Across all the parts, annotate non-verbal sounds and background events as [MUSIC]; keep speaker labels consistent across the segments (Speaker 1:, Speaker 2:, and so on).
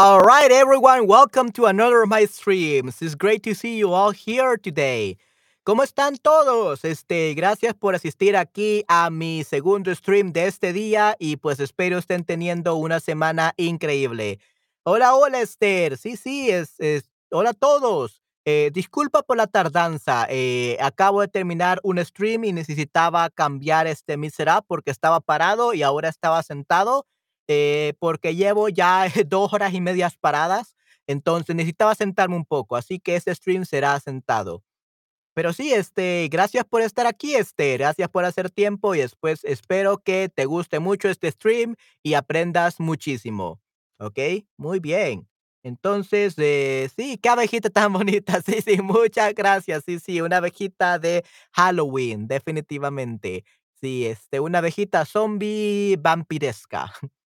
Speaker 1: All right, everyone, welcome to another of my streams. It's great to see you all here today. ¿Cómo están todos? Este, gracias por asistir aquí a mi segundo stream de este día y pues espero estén teniendo una semana increíble. Hola, hola Esther. Sí, sí, es, es hola a todos. Eh, disculpa por la tardanza. eh, acabo de terminar un stream y necesitaba cambiar este mi setup porque estaba parado y ahora estaba sentado eh, porque llevo ya [LAUGHS] dos horas y medias paradas, entonces necesitaba sentarme un poco, así que este stream será sentado. Pero sí, este, gracias por estar aquí, este, gracias por hacer tiempo y después espero que te guste mucho este stream y aprendas muchísimo. ¿Ok? Muy bien. Entonces, eh, sí, qué abejita tan [LAUGHS] bonita. Sí, sí, muchas gracias. Sí, sí, una abejita de Halloween, definitivamente. Sí, este, una abejita zombie vampiresca. [LAUGHS]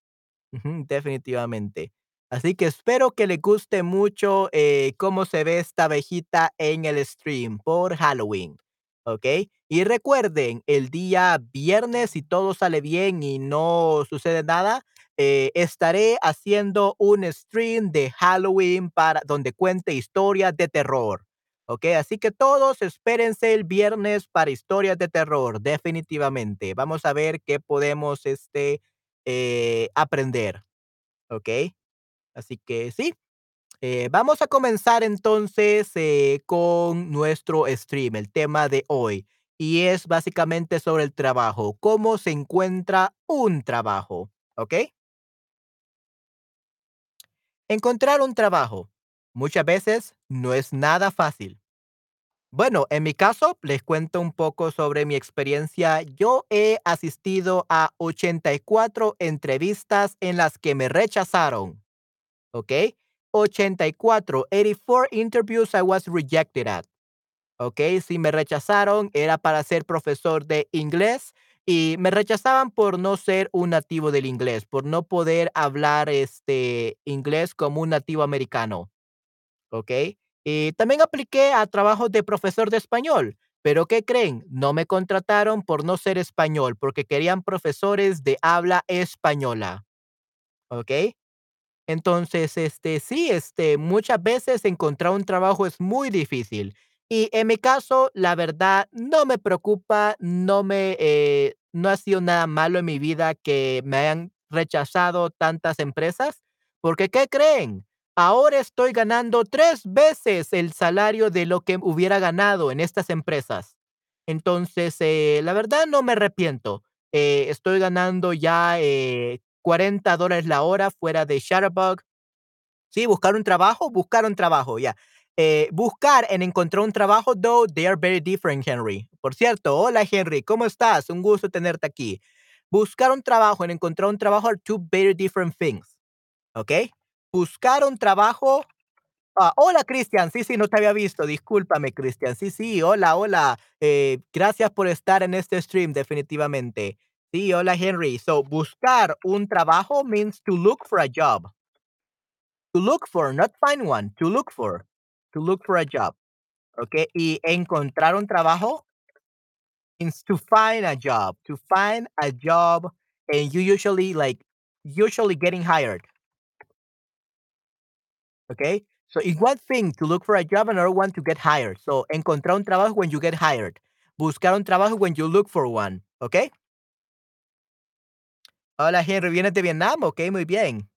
Speaker 1: Definitivamente. Así que espero que le guste mucho eh, cómo se ve esta abejita en el stream por Halloween, ¿ok? Y recuerden, el día viernes, si todo sale bien y no sucede nada, eh, estaré haciendo un stream de Halloween para donde cuente historias de terror, ¿ok? Así que todos espérense el viernes para historias de terror, definitivamente. Vamos a ver qué podemos, este, eh, aprender, ¿ok? Así que sí, eh, vamos a comenzar entonces eh, con nuestro stream, el tema de hoy, y es básicamente sobre el trabajo, cómo se encuentra un trabajo, ¿ok? Encontrar un trabajo muchas veces no es nada fácil. Bueno, en mi caso, les cuento un poco sobre mi experiencia. Yo he asistido a 84 entrevistas en las que me rechazaron. ¿ok? 84, 84 interviews I was rejected at, ¿ok? Si me rechazaron era para ser profesor de inglés y me rechazaban por no ser un nativo del inglés, por no poder hablar este inglés como un nativo americano, ¿ok? Y también apliqué a trabajos de profesor de español, pero ¿qué creen? No me contrataron por no ser español, porque querían profesores de habla española, ¿ok? Entonces, este, sí, este, muchas veces encontrar un trabajo es muy difícil. Y en mi caso, la verdad, no me preocupa, no me, eh, no ha sido nada malo en mi vida que me hayan rechazado tantas empresas, porque ¿qué creen? Ahora estoy ganando tres veces el salario de lo que hubiera ganado en estas empresas. Entonces, eh, la verdad no me arrepiento. Eh, estoy ganando ya eh, 40 dólares la hora fuera de Shutterbug. Sí, buscar un trabajo, buscar un trabajo, ya. Eh, buscar en encontrar un trabajo, though, they are very different, Henry. Por cierto, hola Henry, ¿cómo estás? Un gusto tenerte aquí. Buscar un trabajo en encontrar un trabajo are two very different things, ¿ok? Buscar un trabajo Ah, hola, Cristian. Sí, sí, no te había visto. Discúlpame, Cristian. Sí, sí, hola, hola. Eh, gracias por estar en este stream, definitivamente. Sí, hola, Henry. So, buscar un trabajo means to look for a job. To look for, not find one. To look for. To look for a job. Okay. Y encontrar un trabajo means to find a job. To find a job. And you usually, like, usually getting hired. Okay. So it's one thing to look for a job, another one to get hired. So encontrar un trabajo when you get hired. Buscar un trabajo when you look for one. Okay. Hola Henry, ¿vienes de Vietnam? Ok, muy bien.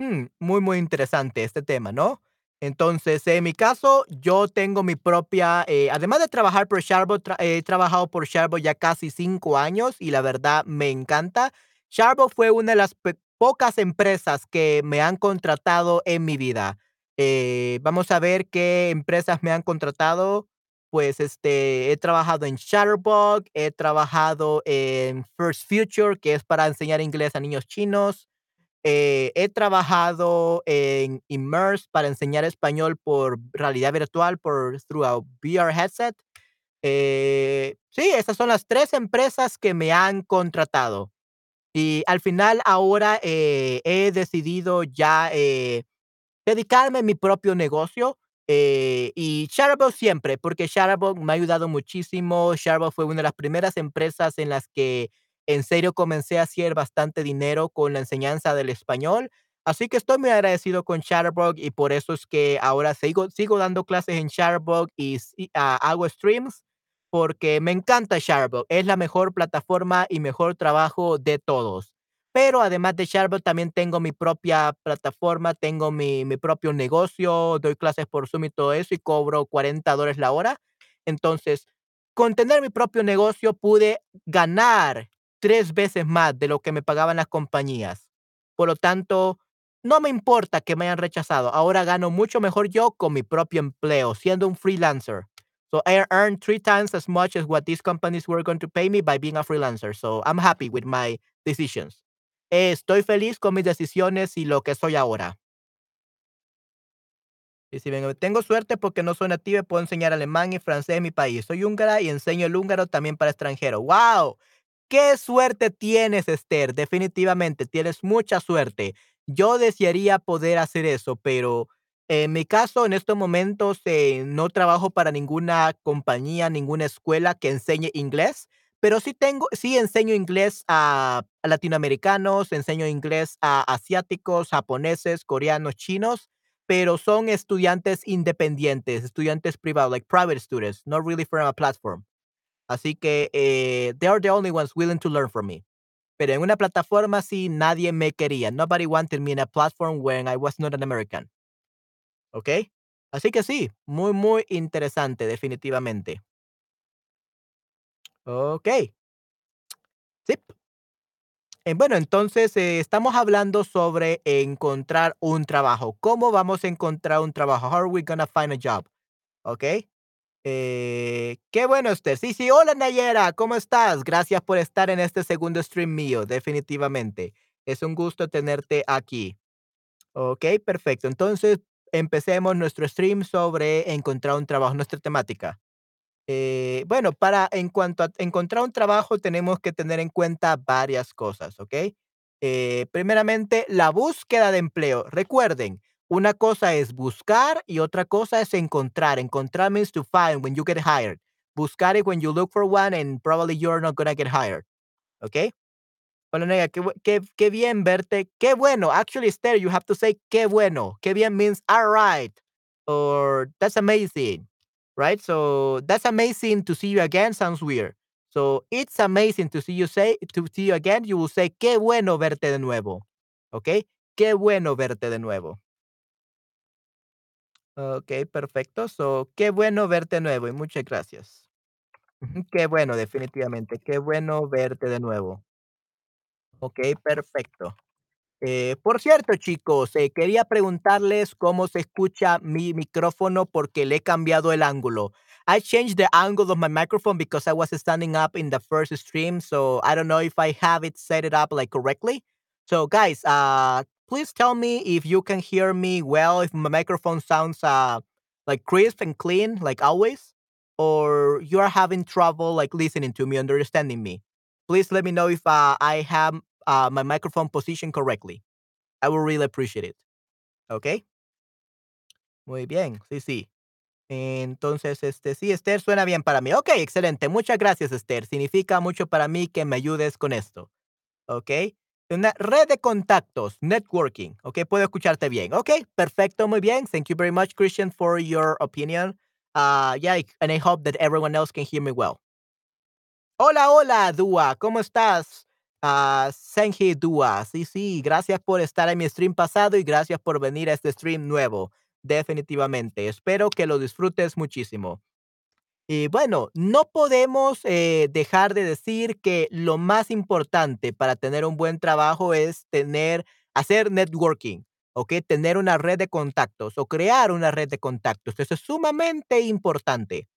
Speaker 1: Hmm, muy, muy interesante este tema, ¿no? Entonces, en mi caso, yo tengo mi propia, eh, además de trabajar por Sharbo, tra- he trabajado por Sharbo ya casi cinco años y la verdad me encanta. Sharbo fue una de las pocas empresas que me han contratado en mi vida. Eh, vamos a ver qué empresas me han contratado. Pues este, he trabajado en Shutterbug, he trabajado en First Future, que es para enseñar inglés a niños chinos. Eh, he trabajado en Immerse para enseñar español por realidad virtual, por through VR headset. Eh, sí, esas son las tres empresas que me han contratado. Y al final ahora eh, he decidido ya eh, dedicarme a mi propio negocio. eh, y Shutterbug siempre, porque Shutterbug me ha ayudado muchísimo. Shutterbug fue una de las primeras empresas en las que en serio comencé a hacer bastante dinero con la enseñanza del español. Así que estoy muy agradecido con Shutterbug y por eso es que ahora sigo sigo dando clases en Shutterbug y y, ah, hago streams, porque me encanta Shutterbug, es la mejor plataforma y mejor trabajo de todos. Pero además de Shutterbug, también tengo mi propia plataforma, tengo mi mi propio negocio, doy clases por Zoom y todo eso, y cobro $40 la hora. Entonces, con tener mi propio negocio pude ganar 3 veces más de lo que me pagaban las compañías. Por lo tanto, no me importa que me hayan rechazado, ahora gano mucho mejor yo con mi propio empleo, siendo un freelancer. So, I earn 3 times as much as what these companies were going to pay me by being a freelancer, so I'm happy with my decisions. Estoy feliz con mis decisiones y lo que soy ahora. Y si bien tengo suerte porque no soy nativo puedo enseñar alemán y francés en mi país. Soy húngara y enseño el húngaro también para extranjeros. ¡Guau! Qué suerte tienes, Esther, definitivamente, tienes mucha suerte. Yo desearía poder hacer eso, pero en mi caso, en estos momentos, eh, no trabajo para ninguna compañía, ninguna escuela que enseñe inglés, pero sí tengo sí enseño inglés a latinoamericanos, enseño inglés a asiáticos, japoneses, coreanos, chinos, pero son estudiantes independientes, estudiantes privados, like private students, not really from a platform. Así que, eh, they are the only ones willing to learn from me. Pero en una plataforma sí, nadie me quería. Nobody wanted me in a platform when I was not an American. ¿Okey? Así que sí, muy, muy interesante, definitivamente. Okey. Sip. Eh, bueno, entonces, eh, estamos hablando sobre encontrar un trabajo. ¿Cómo vamos a encontrar un trabajo? How are we gonna find a job? ¿Okey? Eh, qué bueno, Esther. Sí, sí. Hola, Nayera, ¿cómo estás? Gracias por estar en este segundo stream mío, definitivamente. Es un gusto tenerte aquí. Okey, perfecto. Entonces, empecemos nuestro stream sobre encontrar un trabajo, nuestra temática. Eh, bueno, para en cuanto a encontrar un trabajo, tenemos que tener en cuenta varias cosas, ¿okey? Eh, primeramente, la búsqueda de empleo. Recuerden, una cosa es buscar y otra cosa es encontrar. Encontrar means to find when you get hired. Buscar is when you look for one and probably you're not gonna get hired, ¿okey? Hola, Naya, qué qué qué bien verte. Qué bueno. Actually, Esther, you have to say qué bueno. Qué bien means alright or that's amazing, right? So, that's amazing to see you again sounds weird. So, it's amazing to see you say to see you again, you will say qué bueno verte de nuevo, ¿okey? Qué bueno verte de nuevo. Okey, perfecto. So, qué bueno verte de nuevo y muchas gracias. Qué bueno, definitivamente. Qué bueno verte de nuevo. Okey, perfecto. Eh, por cierto, chicos, eh, quería preguntarles cómo se escucha mi micrófono porque le he cambiado el ángulo. I changed the angle of my microphone because I was standing up in the first stream, so I don't know if I have it set it up, like, correctly. So, guys, uh, please tell me if you can hear me well, if my microphone sounds, uh, like, crisp and clean, like always, or you are having trouble, like, listening to me, understanding me. Please let me know if, uh, I have, uh, my microphone positioned correctly. I will really appreciate it. ¿Okey? Muy bien. Sí, sí. Entonces, este, sí, Esther, suena bien para mí. Okey, excelente. Muchas gracias, Esther. Significa mucho para mí que me ayudes con esto. ¿Okey? Una red de contactos, networking. Okey, puedo escucharte bien. Okey, perfecto, muy bien. Thank you very much, Christian, for your opinion. Ah, yeah, and I hope that everyone else can hear me well. Hola, hola, Dúa, ¿cómo estás? Ah, Senji Dúa. Sí, sí, gracias por estar en mi stream pasado y gracias por venir a este stream nuevo. Definitivamente. Espero que lo disfrutes muchísimo. Y bueno, no podemos, eh, dejar de decir que lo más importante para tener un buen trabajo es tener hacer networking, ¿okey? Tener una red de contactos o crear una red de contactos. Eso es sumamente importante,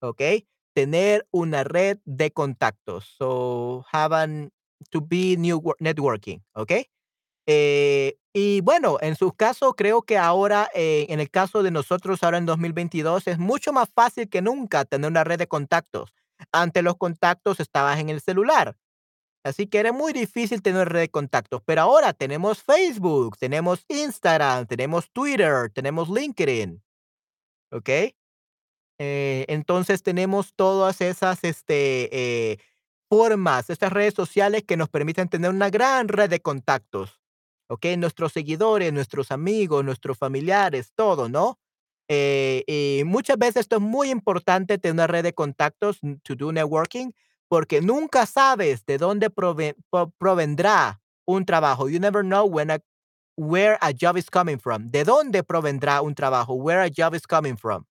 Speaker 1: ¿okey? Tener una red de contactos. So, have an to be new wor networking, ¿okey? Eh, y bueno, en su caso, creo que ahora, eh, en el caso de nosotros, ahora en 2022, es mucho más fácil que nunca tener una red de contactos. Antes los contactos estabas en el celular, así que era muy difícil tener red de contactos, pero ahora tenemos Facebook, tenemos Instagram, tenemos Twitter, tenemos LinkedIn, ¿okey? Eh, entonces tenemos todas esas, este, eh, formas, estas redes sociales que nos permiten tener una gran red de contactos. ¿okey? Nuestros seguidores, nuestros amigos, nuestros familiares, todo, ¿no? Eh, y muchas veces esto es muy importante tener una red de contactos, to do networking, porque nunca sabes de dónde prove provendrá un trabajo. You never know when a where a job is coming from. ¿De dónde provendrá un trabajo? Where a job is coming from.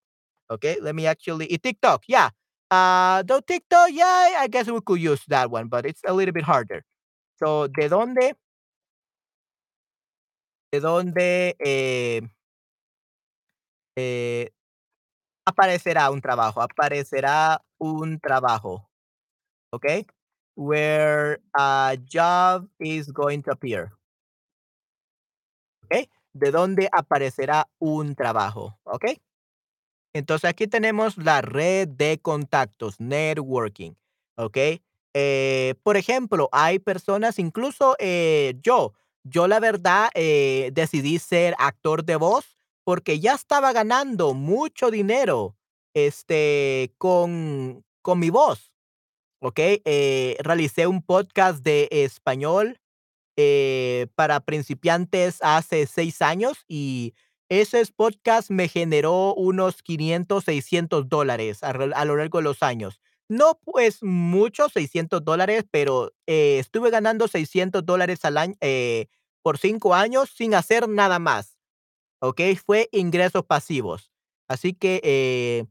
Speaker 1: Okay, let me actually y TikTok, yeah. Uh, TikTok, yeah, I guess we could use that one, but it's a little bit harder. So, ¿de dónde? ¿De dónde, eh eh, aparecerá un trabajo? Aparecerá un trabajo, ¿okey? Where a job is going to appear. ¿Okey? ¿De dónde aparecerá un trabajo? ¿Okey? Entonces, aquí tenemos la red de contactos, networking, ¿okey? Eh, por ejemplo, hay personas, incluso, eh, yo, yo la verdad, eh, decidí ser actor de voz porque ya estaba ganando mucho dinero, este, con con mi voz, ¿okey? Eh, realicé un podcast de español, para principiantes hace 6 años, y ese podcast me generó unos 500, 600 dólares a lo largo de los años. No, pues, mucho, 600 dólares, pero, eh, estuve ganando 600 dólares al año, eh, por 5 años sin hacer nada más, ¿okey? Fue ingresos pasivos. Así que, eh,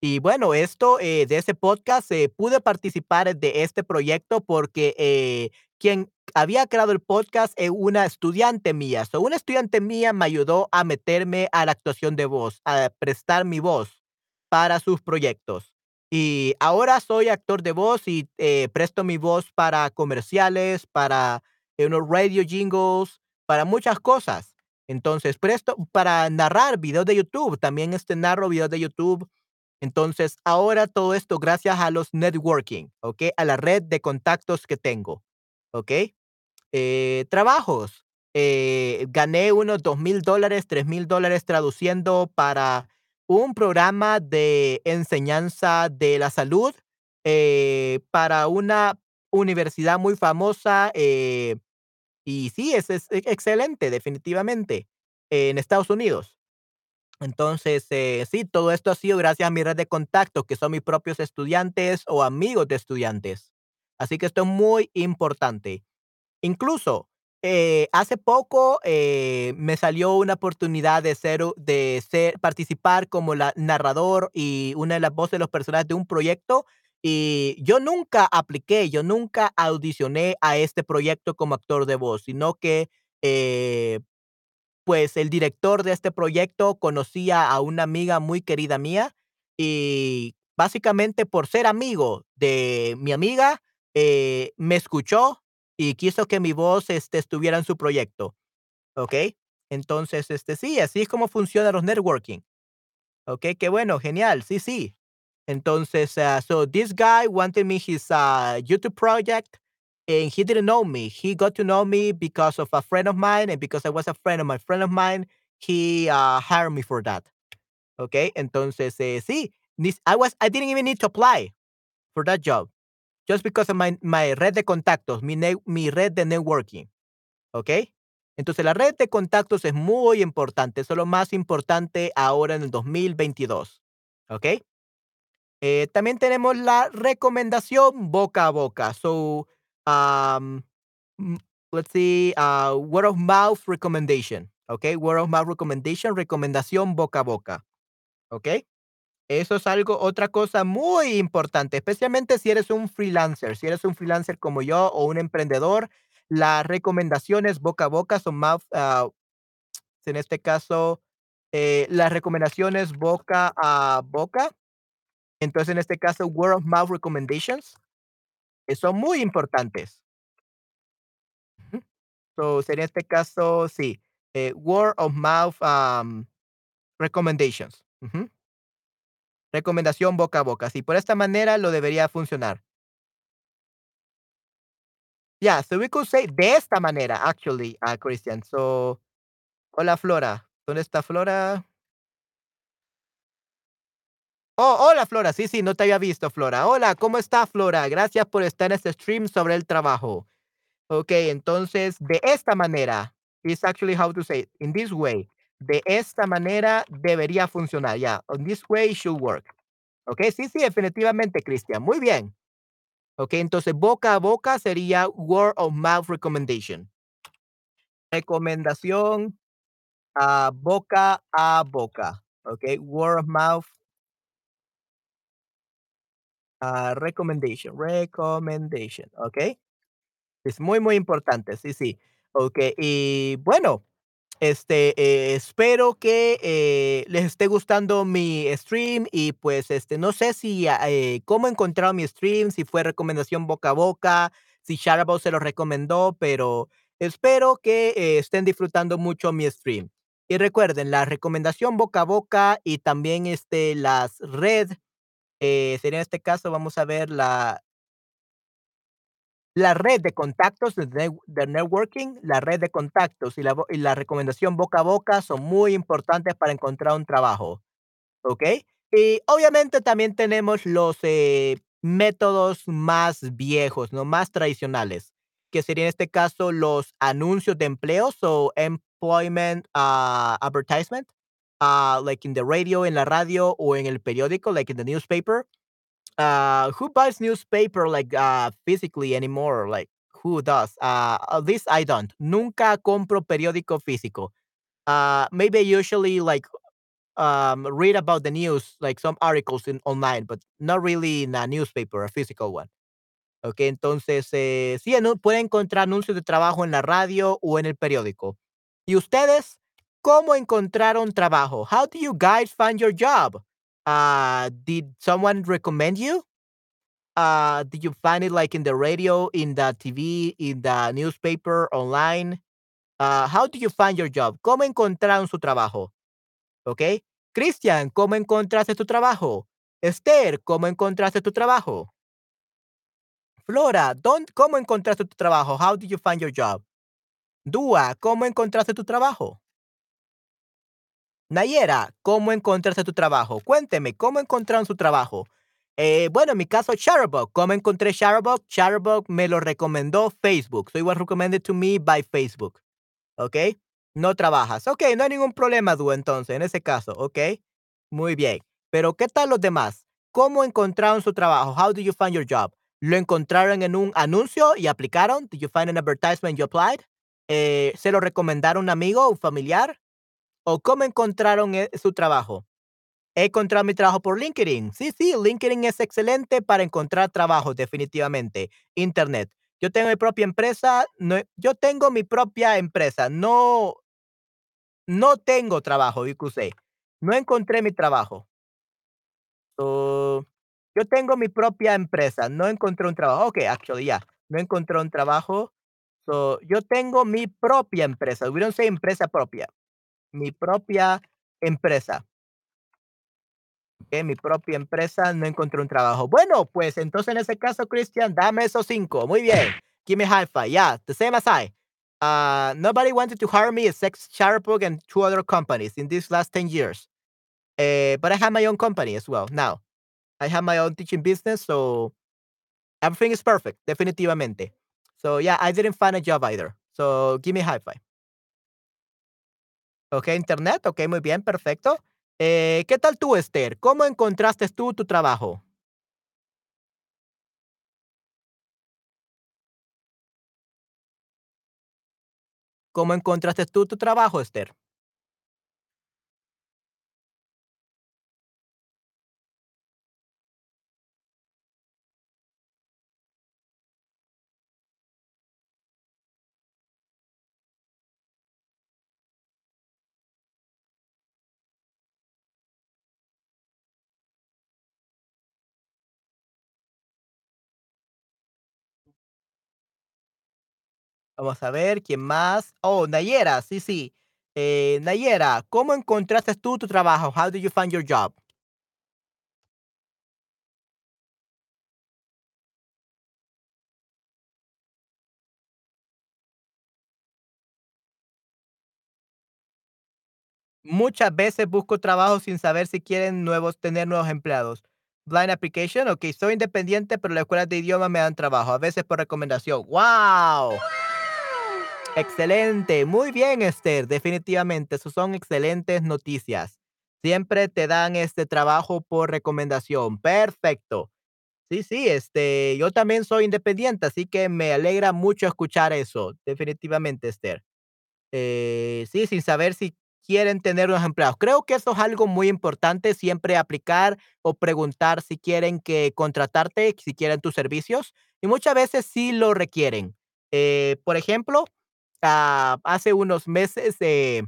Speaker 1: y bueno, esto, eh, de ese podcast, eh, pude participar de este proyecto porque, eh, quien había creado el podcast es una estudiante mía. So, una estudiante mía me ayudó a meterme a la actuación de voz, a prestar mi voz para sus proyectos. Y ahora soy actor de voz y, eh, presto mi voz para comerciales, para, unos radio jingles, para muchas cosas. Entonces, presto para narrar videos de YouTube, también, este, narro videos de YouTube. Entonces, ahora todo esto gracias a los networking, ¿okey? A la red de contactos que tengo, ¿okey? Eh, trabajos, eh, gané unos $2000 dólares, $3000 dólares traduciendo para un programa de enseñanza de la salud, eh, para una universidad muy famosa, y sí, es es excelente, definitivamente, en Estados Unidos. Entonces, eh, sí, todo esto ha sido gracias a mi red de contactos, que son mis propios estudiantes o amigos de estudiantes. Así que esto es muy importante. Incluso, eh, hace poco, eh, me salió una oportunidad de ser de ser participar como la narrador y una de las voces de los personajes de un proyecto, y yo nunca apliqué, yo nunca audicioné a este proyecto como actor de voz, sino que, eh, pues, el director de este proyecto conocía a una amiga muy querida mía, y básicamente por ser amigo de mi amiga, eh, me escuchó y quiso que mi voz, este, estuviera en su proyecto, ¿okey? Entonces, este, sí, así es como funcionan los networking. Okey, qué bueno, genial, sí, sí. Entonces, ah, so this guy wanted me his, ah, YouTube project, and he didn't know me. He got to know me because of a friend of mine, and because I was a friend of my friend of mine, he, ah, hired me for that. Okey, entonces, eh, sí, I didn't even need to apply for that job, just because of my my red de contactos, mi ne mi red de networking, ¿okey? Entonces, la red de contactos es muy importante, es lo más importante ahora en el 2022, ¿okey? Eh, también tenemos la recomendación boca a boca. So, um, let's see, ah, word of mouth recommendation, ¿okey? Word of mouth recommendation, recomendación boca a boca, ¿okey? Eso es algo otra cosa muy importante, especialmente si eres un freelancer, si eres un freelancer como yo o un emprendedor, las recomendaciones boca a boca son mouth, ah, en este caso, eh, las recomendaciones boca a boca. Entonces, en este caso, word of mouth recommendations, eh, son muy importantes. Ujú. So, sería este caso, sí, eh, word of mouth, am, recommendations. Ujú. Recomendación boca a boca. Sí, por esta manera lo debería funcionar. Yeah, so we could say de esta manera, actually, ah, Christian. So, hola, Flora. ¿Dónde está Flora? Oh, hola, Flora. Sí, sí, no te había visto, Flora. Hola, ¿cómo está, Flora? Gracias por estar en este stream sobre el trabajo. Okey, entonces, de esta manera. It's actually how to say it, in this way. De esta manera debería funcionar. Yeah, in this way should work. Okey, sí, sí, definitivamente, Cristian. Muy bien. Okey, entonces boca a boca sería word of mouth recommendation. Recomendación, ah, boca a boca. Okey, word of mouth ah, recommendation, recommendation, ¿okey? Es muy, muy importante, sí, sí. Okey, y bueno, este, eh, espero que, eh, les esté gustando mi stream y, pues, este, no sé si, ah, eh, cómo encontraron mi stream, si fue recomendación boca a boca, si Shadowbot se lo recomendó, pero espero que, eh, estén disfrutando mucho mi stream. Y recuerden, la recomendación boca a boca y también, este, las red, eh, sería en este caso, vamos a ver la la red de contactos de networking, la red de contactos y la y la recomendación boca a boca son muy importantes para encontrar un trabajo, ¿okey? Y obviamente también tenemos los, eh, métodos más viejos, ¿no? Más tradicionales, que sería en este caso los anuncios de empleos o employment, ah, advertisement, ah, like in the radio, in la radio or in el periódico, like in the newspaper. Uh, who buys newspaper like, uh, physically anymore? Like, who does? Uh, at least I don't. Nunca compro periódico físico. Uh, maybe usually like, um, read about the news, like some articles in online, but not really in a newspaper, a physical one. Okey, entonces, eh, sí, anu puede encontrar anuncios de trabajo en la radio o en el periódico. ¿Y ustedes cómo encontraron trabajo? How do you guys find your job? Uh, did someone recommend you? Uh, did you find it like in the radio, in the TV, in the newspaper, online? Uh, how do you find your job? ¿Cómo encontraron su trabajo? ¿Okey? Cristian, ¿cómo encontraste tu trabajo? Esther, ¿cómo encontraste tu trabajo? Flora, ¿dón cómo encontraste tu trabajo? How did you find your job? Dúa, ¿cómo encontraste tu trabajo? Nayera, ¿cómo encontraste tu trabajo? Cuénteme, ¿cómo encontraron su trabajo? Eh, bueno, en mi caso, Shutterbug. ¿Cómo encontré Shutterbug? Shutterbug me lo recomendó Facebook. So it was recommended to me by Facebook. ¿Ok? No trabajas. Ok, no hay ningún problema, Dúa, entonces, en ese caso. Ok. Muy bien. Pero, ¿qué tal los demás? ¿Cómo encontraron su trabajo? How did you find your job? ¿Lo encontraron en un anuncio y aplicaron? Did you find an advertisement you applied? Eh, ¿Se lo recomendaron un amigo, un familiar? ¿O cómo encontraron, eh, su trabajo? He encontrado mi trabajo por LinkedIn. Sí, sí, LinkedIn es excelente para encontrar trabajo, definitivamente. Internet. Yo tengo mi propia empresa, no yo tengo mi propia empresa, no no tengo trabajo, disculpe, no encontré mi trabajo. So, yo tengo mi propia empresa, no encontré un trabajo. Okey, actually, yeah, no encontré un trabajo. So, yo tengo mi propia empresa. We don't say empresa propia. Mi propia empresa. En mi propia empresa no encontré un trabajo. Bueno, pues entonces en ese caso, Christian, dame esos 5. Muy bien. Give me high five. Yeah, the same as I. Uh, nobody wanted to hire me except Sharpog and two other companies in these last 10 years. Eh, but I have my own company as well now. I have my own teaching business, so everything is perfect, definitivamente. So yeah, I didn't find a job either. So give me high five. Okey, internet. Okey, muy bien, perfecto. Eh, ¿qué tal tú, Esther? ¿Cómo encontraste tú tu trabajo? ¿Cómo encontraste tú tu trabajo, Esther? Vamos a ver, ¿quién más? Oh, Nayera, sí, sí. Eh, Nayera, ¿cómo encontraste tú tu trabajo? How did you find your job? Muchas veces busco trabajo sin saber si quieren nuevos tener nuevos empleados. Blind application, okey, soy independiente, pero las escuelas de idioma me dan trabajo, a veces por recomendación. ¡Guau! Excelente, muy bien, Esther, definitivamente, esos son excelentes noticias. Siempre te dan este trabajo por recomendación. Perfecto. Sí, sí, este, yo también soy independiente, así que me alegra mucho escuchar eso, definitivamente, Esther. Eh, sí, sin saber si quieren tener unos empleados. Creo que eso es algo muy importante, siempre aplicar o preguntar si quieren que contratarte, si quieren tus servicios, y muchas veces sí lo requieren. Eh, por ejemplo, ah, hace unos meses eh,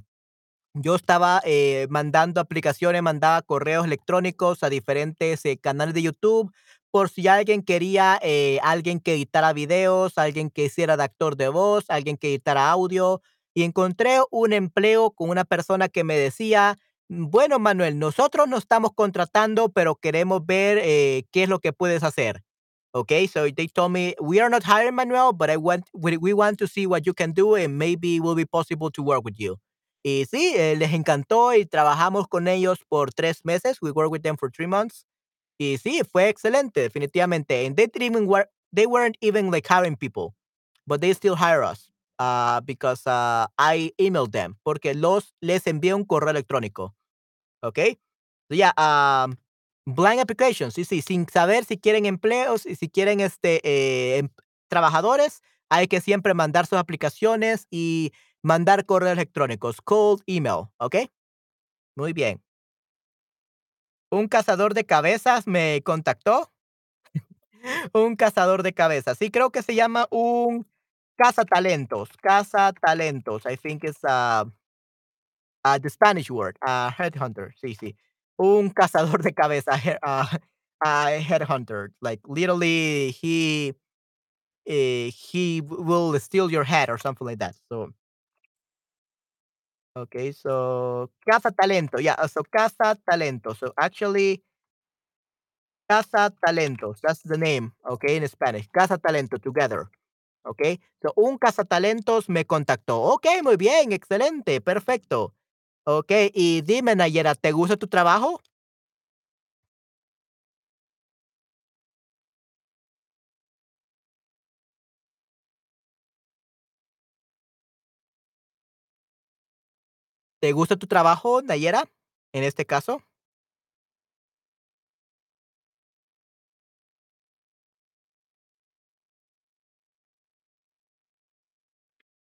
Speaker 1: yo estaba eh, mandando aplicaciones, mandaba correos electrónicos a diferentes eh, canales de YouTube por si alguien quería, alguien que editara videos, alguien que hiciera de actor de voz, alguien que editara audio. Y encontré un empleo con una persona que me decía, "Mm, bueno, Manuel, nosotros no estamos contratando, pero queremos ver qué es lo que puedes hacer. Okay, so they told me, we are not hiring Manuel, but I want, we, we want to see what you can do and maybe it will be possible to work with you. Y sí, eh, les encantó y trabajamos con ellos por tres meses. We worked with them for three months. Y sí, fue excelente, definitivamente. And they didn't even work, they weren't even like hiring people, but they still hire us uh, because uh, I emailed them, porque los les envié un correo electrónico. Okay, So yeah, um, blind applications, sí, sí, sin saber si quieren empleos y si quieren este, eh, em- trabajadores, hay que siempre mandar sus aplicaciones y mandar correos electrónicos, cold email, ¿ok? Muy bien. Un cazador de cabezas me contactó. [LAUGHS] Un cazador de cabezas. Sí, creo que se llama un cazatalentos. Cazatalentos. I think it's uh, uh, the Spanish word. Uh, headhunter. Sí, sí. Un cazador de cabezas. he- Uh, a headhunter. Like literally, he eh, he will steal your head or something like that. So okay, so cazatalento. Yeah, uh, so cazatalento. So actually, Cazatalentos, that's the name, okay, in Spanish. Cazatalento together, okay. So, un cazatalentos me contactó. Okey, muy bien, excelente, perfecto. Okey, y dime, Nayera, ¿te gusta tu trabajo? ¿Te gusta tu trabajo, Nayera, en este caso?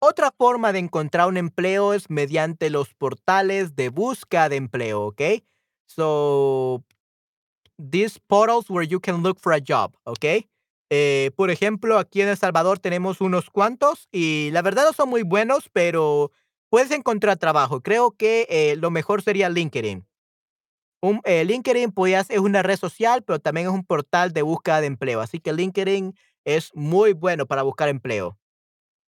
Speaker 1: Otra forma de encontrar un empleo es mediante los portales de búsqueda de empleo, okey. So these portals where you can look for a job, ¿ok? Eh, por ejemplo, aquí en El Salvador tenemos unos cuantos y la verdad no son muy buenos, pero puedes encontrar trabajo. Creo que eh, lo mejor sería LinkedIn. Un, eh, LinkedIn pues, es una red social, pero también es un portal de búsqueda de empleo. Así que LinkedIn es muy bueno para buscar empleo.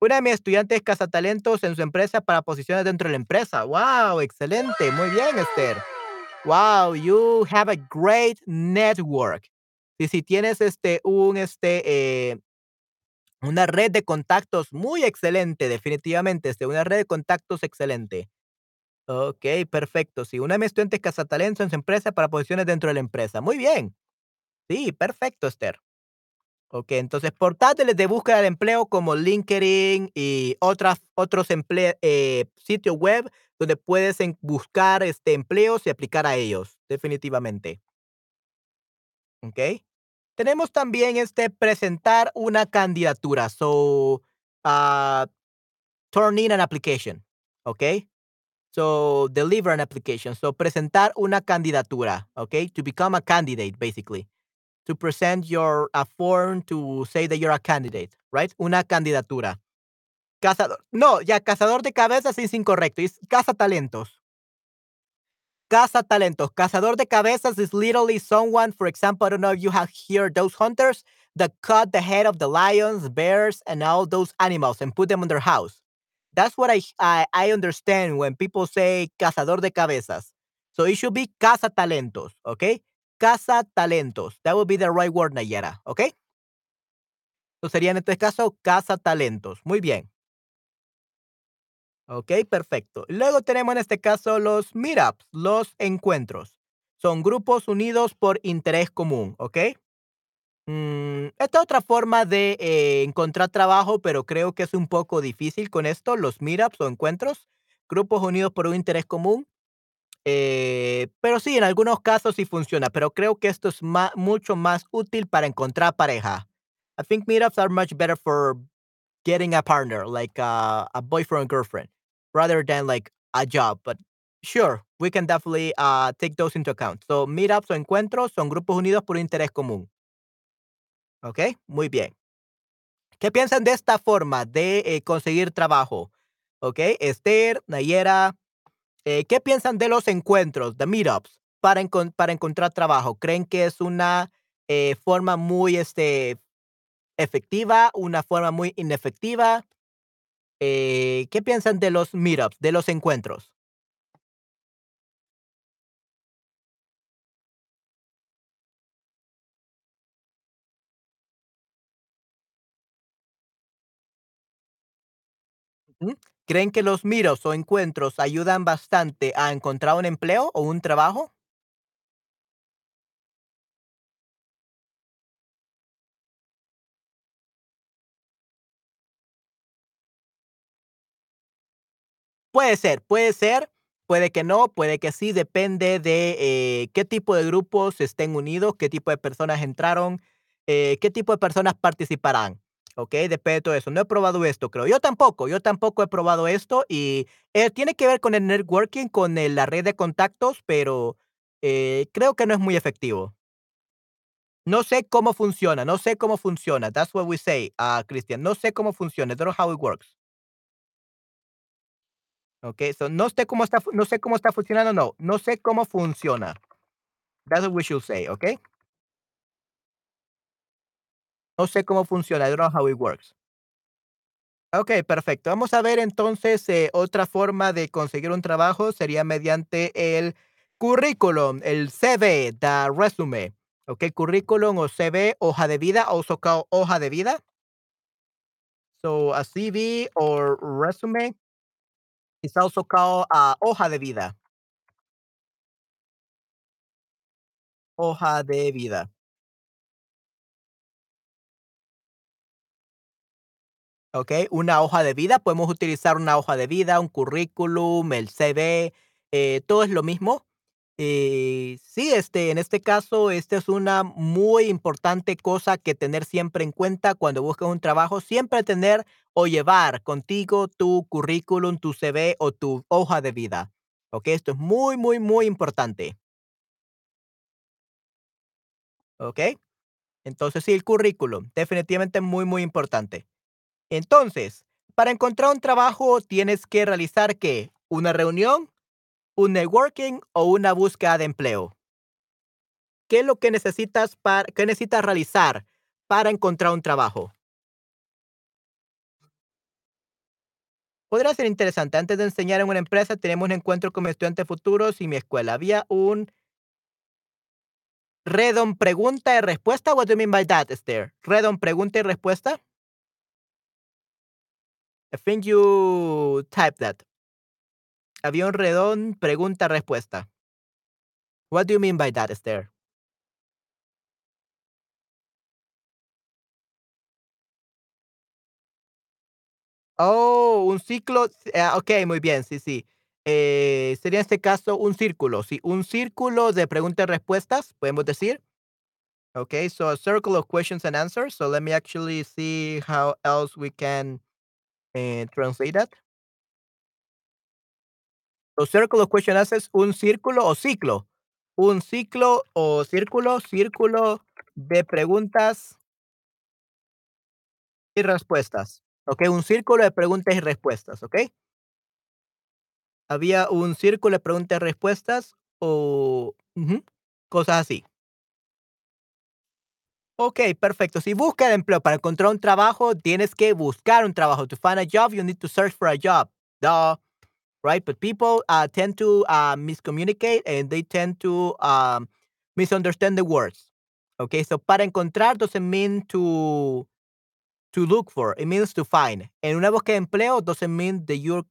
Speaker 1: Una de mis estudiantes es cazatalentos en su empresa para posiciones dentro de la empresa. ¡Wow! Excelente. Muy bien, Esther. Wow, you have a great network. Y si tienes este un este eh, una red de contactos muy excelente, definitivamente, este, una red de contactos excelente. Ok, perfecto. Sí, una de mis estudiantes cazatalentos en su empresa para posiciones dentro de la empresa. Muy bien. Sí, perfecto, Esther. Ok, entonces portátiles de búsqueda de empleo como LinkedIn y otras, otros eh, sitios web donde puedes buscar este, empleos y aplicar a ellos, definitivamente. ¿ok? Tenemos también, este, presentar una candidatura. So, ah, turn in an application, ¿ok? So, deliver an application. So, presentar una candidatura, ¿ok? To become a candidate, basically. To present your a form to say that you're a candidate, right? Una candidatura. Cazador, no, ya cazador de cabezas es incorrecto, es cazatalentos. Caza talentos. Cazador de cabezas is literally someone, for example, I don't know if you have heard those hunters that cut the head of the lions, bears, and all those animals and put them in their house. That's what I I, I understand when people say cazador de cabezas. So it should be caza talentos, okay? Caza talentos. That would be the right word, Nayera, okay? So sería en este caso caza talentos. Muy bien. Ok, perfecto. Luego tenemos en este caso los meetups, los encuentros. Son grupos unidos por interés común, ¿ok? Mm, esta otra forma de eh, encontrar trabajo, pero creo que es un poco difícil con esto, los meetups o encuentros, grupos unidos por un interés común. Eh, pero sí, en algunos casos sí funciona, pero creo que esto es mucho más útil para encontrar pareja. I think meetups are much better for getting a partner, like uh, a boyfriend girlfriend, rather than like a job. But sure, we can definitely uh, take those into account. So, meetups o encuentros son grupos unidos por interés común. ¿Ok? Muy bien. ¿Qué piensan de esta forma de eh, conseguir trabajo? ¿Ok? Esther, Nayera, eh, ¿qué piensan de los encuentros, de meetups, para, para encontrar trabajo? ¿Creen que es una eh, forma muy este, efectiva, una forma muy inefectiva? Eh, ¿Qué piensan de los meetups, de los encuentros? ¿Creen que los meetups o encuentros ayudan bastante a encontrar un empleo o un trabajo? Puede ser, puede ser, puede que no, puede que sí, depende de eh, qué tipo de grupos estén unidos, qué tipo de personas entraron, eh, qué tipo de personas participarán. ¿Ok? Depende de todo eso. No he probado esto, creo. Yo tampoco, yo tampoco he probado esto y eh, tiene que ver con el networking, con el- la red de contactos, pero eh, creo que no es muy efectivo. No sé cómo funciona, no sé cómo funciona. That's what we say, uh, Christian. No sé cómo funciona. I don't know how it works. Okay, so no sé cómo está no sé cómo está funcionando, no, no sé cómo funciona. That's what we should say, okay? No sé cómo funciona, I don't know how it works. Okay, perfecto. Vamos a ver entonces, eh, otra forma de conseguir un trabajo sería mediante el currículum, el CV, the resume. Okay, currículum o CV, hoja de vida, also called hoja de vida. So a CV or resume is also called, ah, hoja de vida, hoja de vida. Okey, una hoja de vida, podemos utilizar una hoja de vida, un currículum, el CV, eh, todo es lo mismo. Eh, sí, este, en este caso, esta es una muy importante cosa que tener siempre en cuenta cuando buscas un trabajo, siempre tener o llevar contigo tu currículum, tu CV o tu hoja de vida, Okey, esto es muy, muy, muy importante, ¿okey? Entonces, sí, el currículum, definitivamente muy, muy importante. Entonces, para encontrar un trabajo tienes que realizar ¿qué? Una reunión, un networking o una búsqueda de empleo. ¿Qué es lo que necesitas para, qué necesitas realizar para encontrar un trabajo? Podría ser interesante. Antes de enseñar en una empresa, tenemos un encuentro con mis estudiantes futuros y mi escuela. Había un redon pregunta y respuesta. What do you mean Esther? Redon pregunta y respuesta. I think you typed that. Un redón pregunta respuesta. What do you mean by that, Esther? Oh, un ciclo, ah, okey, muy bien, sí, sí. Eh, sería en este caso un círculo, sí, un círculo de preguntas y respuestas, podemos decir. Okay, so a circle of questions and answers. So let me actually see how else we can eh, translate that. So circle question answers, un círculo o ciclo. Un ciclo o círculo, círculo de preguntas y respuestas. Okay, un círculo de preguntas y respuestas, ¿ok? Había un círculo de preguntas y respuestas o cosas así. Okey, perfecto. Si busca empleo para encontrar un trabajo, tienes que buscar un trabajo. To find a job, you need to search for a job. Duh, right? But people, uh, tend to, uh, miscommunicate and they tend to, um, misunderstand the words. Okay, so para encontrar doesn't mean to to look for, it means to find. En una búsqueda de empleo doesn't mean that you're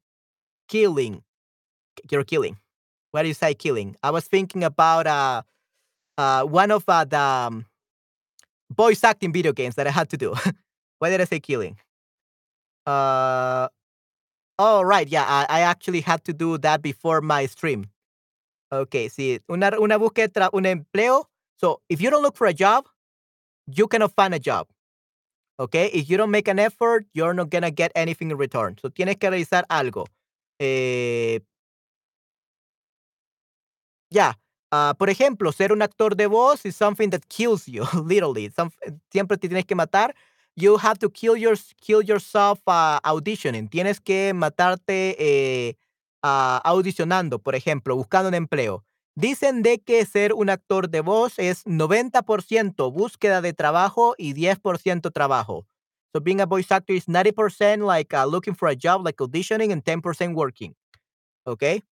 Speaker 1: killing, you're killing. What do you say killing? I was thinking about, uh, uh, one of, uh, the, um voice acting video games that I had to do. [LAUGHS] Why did I say killing? Uh, oh, right, yeah, I, I actually had to do that before my stream. Okay, see, una, una búsqueda, un empleo. So, if you don't look for a job, you cannot find a job. Okay, if you don't make an effort, you're not gonna get anything in return. So, tienes que realizar algo. Eh, ya, ah, por ejemplo, ser un actor de voz is something that kills you, [LAUGHS] literally. Siempre te tienes que matar. You have to kill, your, kill yourself uh, auditioning. Tienes que matarte ah, audicionando, por ejemplo, buscando un empleo. Dicen de que ser un actor de voz es 90% búsqueda de trabajo y 10% trabajo. So being a voice actor is 90% like uh, looking for a job, like auditioning, and 10% working. Okay?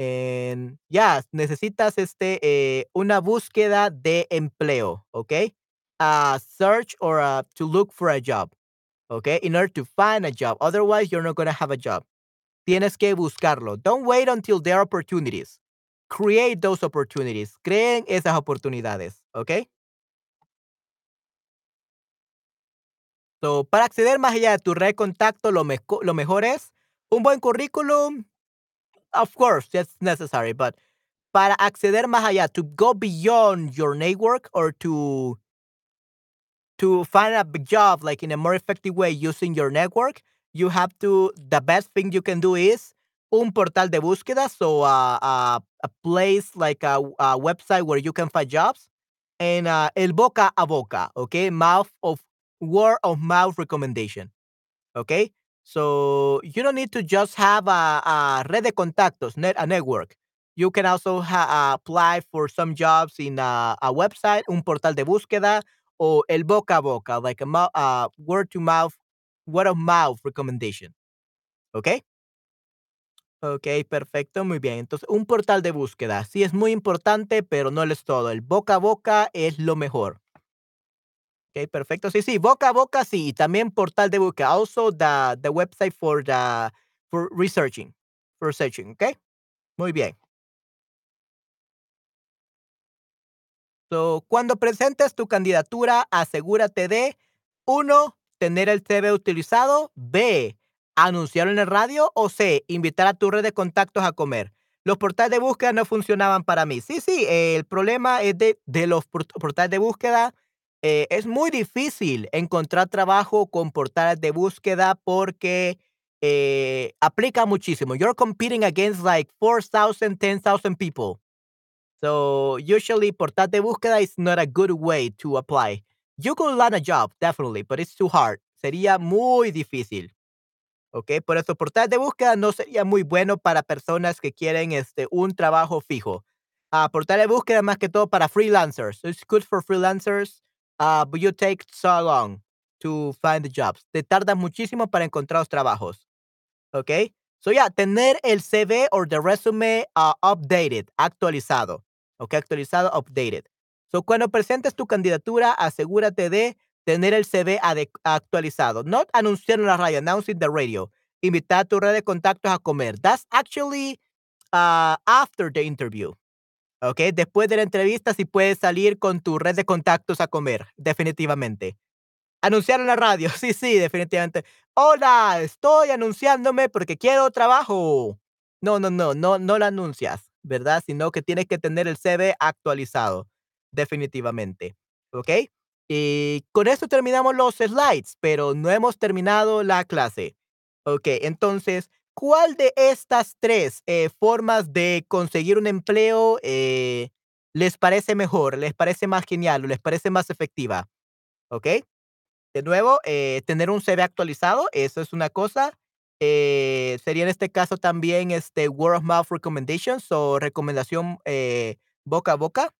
Speaker 1: En ya, necesitas, este, eh, una búsqueda de empleo, ¿ok? A search or a to look for a job, ¿ok? In order to find a job. Otherwise, you're not gonna have a job. Tienes que buscarlo. Don't wait until there are opportunities. Create those opportunities. Creen esas oportunidades, ¿ok? So, para acceder más allá de tu red de contacto, lo mejor es un buen currículum. Of course, that's necessary, but para acceder más allá, to go beyond your network or to to find a job like in a more effective way using your network, you have to the best thing you can do is un portal de búsqueda, so uh, uh, a place like a, a website where you can find jobs, and uh, el boca a boca, okay, mouth of word of mouth recommendation, okay. So you don't need to just have a, a red de contactos, net, a network. You can also apply for some jobs in a, a website, un portal de búsqueda, o el boca a boca, like a uh, word to mouth, word of mouth recommendation. ¿Ok? Ok, perfecto, muy bien. Entonces, un portal de búsqueda. Sí es muy importante, pero no es todo. El boca a boca es lo mejor. Perfecto. Sí, sí, boca a boca, sí. También portal de búsqueda. Also, the, the website for, the, for researching. For researching, ¿ok? Muy bien. So, cuando presentes tu candidatura, asegúrate de, uno, tener el CV utilizado, B, anunciarlo en el radio o C, invitar a tu red de contactos a comer. Los portales de búsqueda no funcionaban para mí. Sí, sí, eh, el problema es de, de los port- portales de búsqueda. Eh, es muy difícil encontrar trabajo con portales de búsqueda porque eh, aplica muchísimo. You're competing against like 4,000, 10,000 people. So usually portal de búsqueda is not a good way to apply. You could land a job, definitely, but it's too hard. Sería muy difícil. ¿Ok? Por eso portal de búsqueda no sería muy bueno para personas que quieren este, un trabajo fijo. Ah, portal de búsqueda más que todo para freelancers. It's good for freelancers, uh, but you take so long to find the jobs. Te tardas muchísimo para encontrar los trabajos. ¿Ok? So, yeah, tener el CV or the resume uh, updated, actualizado. ¿Ok? Actualizado, updated. So, cuando presentes tu candidatura, asegúrate de tener el CV actualizado. Not anunciar en la radio, announcing the radio. Invitar a tu red de contactos a comer. That's actually uh, after the interview. ¿Ok? Después de la entrevista, si puedes salir con tu red de contactos a comer, definitivamente. Anunciar en la radio, [LAUGHS] sí, sí, definitivamente. Hola, estoy anunciándome porque quiero trabajo. No, no, no, no, no lo anuncias, ¿verdad? Sino que tienes que tener el CV actualizado, definitivamente. ¿Ok? Y con esto terminamos los slides, pero no hemos terminado la clase. Ok, entonces, ¿cuál de estas tres eh, formas de conseguir un empleo eh, les parece mejor, les parece más genial o les parece más efectiva? ¿Ok? De nuevo, eh, tener un CV actualizado, eso es una cosa. Sería en este caso también este word of mouth recommendations o recomendación boca a boca.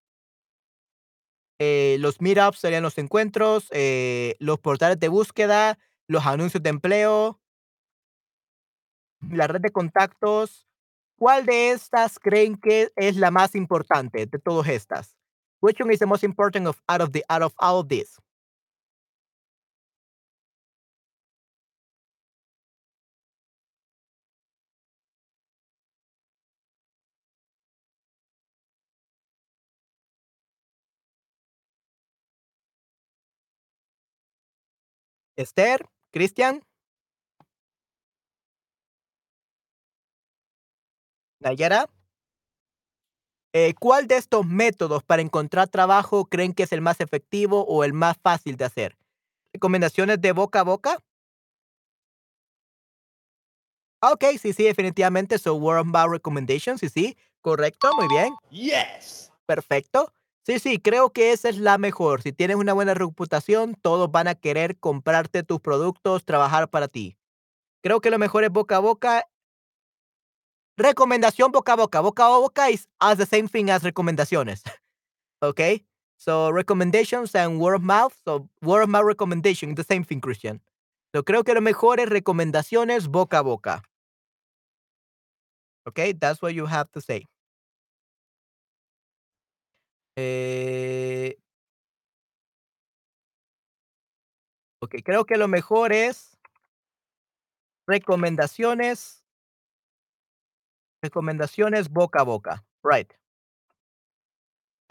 Speaker 1: Los meetups serían los encuentros, los portales de búsqueda, los anuncios de empleo, la red de contactos. ¿Cuál de estas creen que es la más importante de todas estas? Which one is the most important of out of the out of all of this? Esther, Cristian, Nayara. Eh, ¿Cuál de estos métodos para encontrar trabajo creen que es el más efectivo o el más fácil de hacer? ¿Recomendaciones de boca a boca? Ah, okey, sí, sí, definitivamente. So, word of mouth recommendations, sí, sí, correcto, muy bien.
Speaker 2: Yes.
Speaker 1: Perfecto. Sí, sí, creo que esa es la mejor. Si tienes una buena reputación, todos van a querer comprarte tus productos, trabajar para ti. Creo que lo mejor es boca a boca. Recomendación boca a boca. Boca a boca is as the same thing as recomendaciones. [LAUGHS] Okay? So, recommendations and word of mouth. So, word of mouth recommendation, the same thing, Christian. So, creo que lo mejor es recomendaciones boca a boca. Okay, that's what you have to say. Eh okey, creo que lo mejor es recomendaciones recomendaciones boca a boca. Right.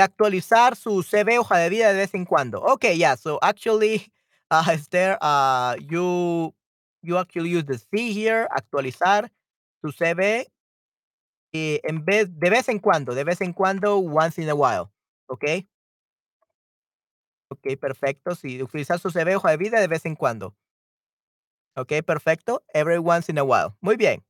Speaker 1: Actualizar su CV, hoja de vida de vez en cuando. Okay, yeah. So, actually, [LAUGHS] uh, is there, uh, you you actually use the C here, actualizar su CV y en vez de vez en cuando, de vez en cuando, once in a while, ¿okey? Okey, perfecto. Sí, utilizar su CV, hoja de vida de vez en cuando. Okey, perfecto. Every once in a while. Muy bien.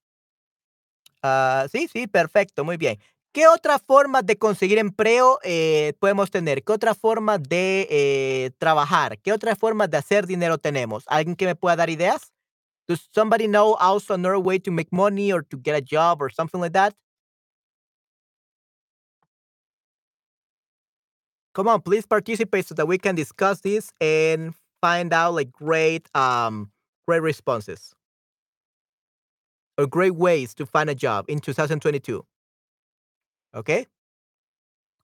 Speaker 1: Ah, sí, sí, perfecto, muy bien. ¿Qué otra forma de conseguir empleo, eh, podemos tener? ¿Qué otra forma de, eh, trabajar? ¿Qué otra forma de hacer dinero tenemos? ¿Alguien que me pueda dar ideas? Does somebody know also another way to make money or to get a job or something like that? Come on, please participate so that we can discuss this and find out like great, um, great responses. Or great ways to find a job in 2022. ¿Okey?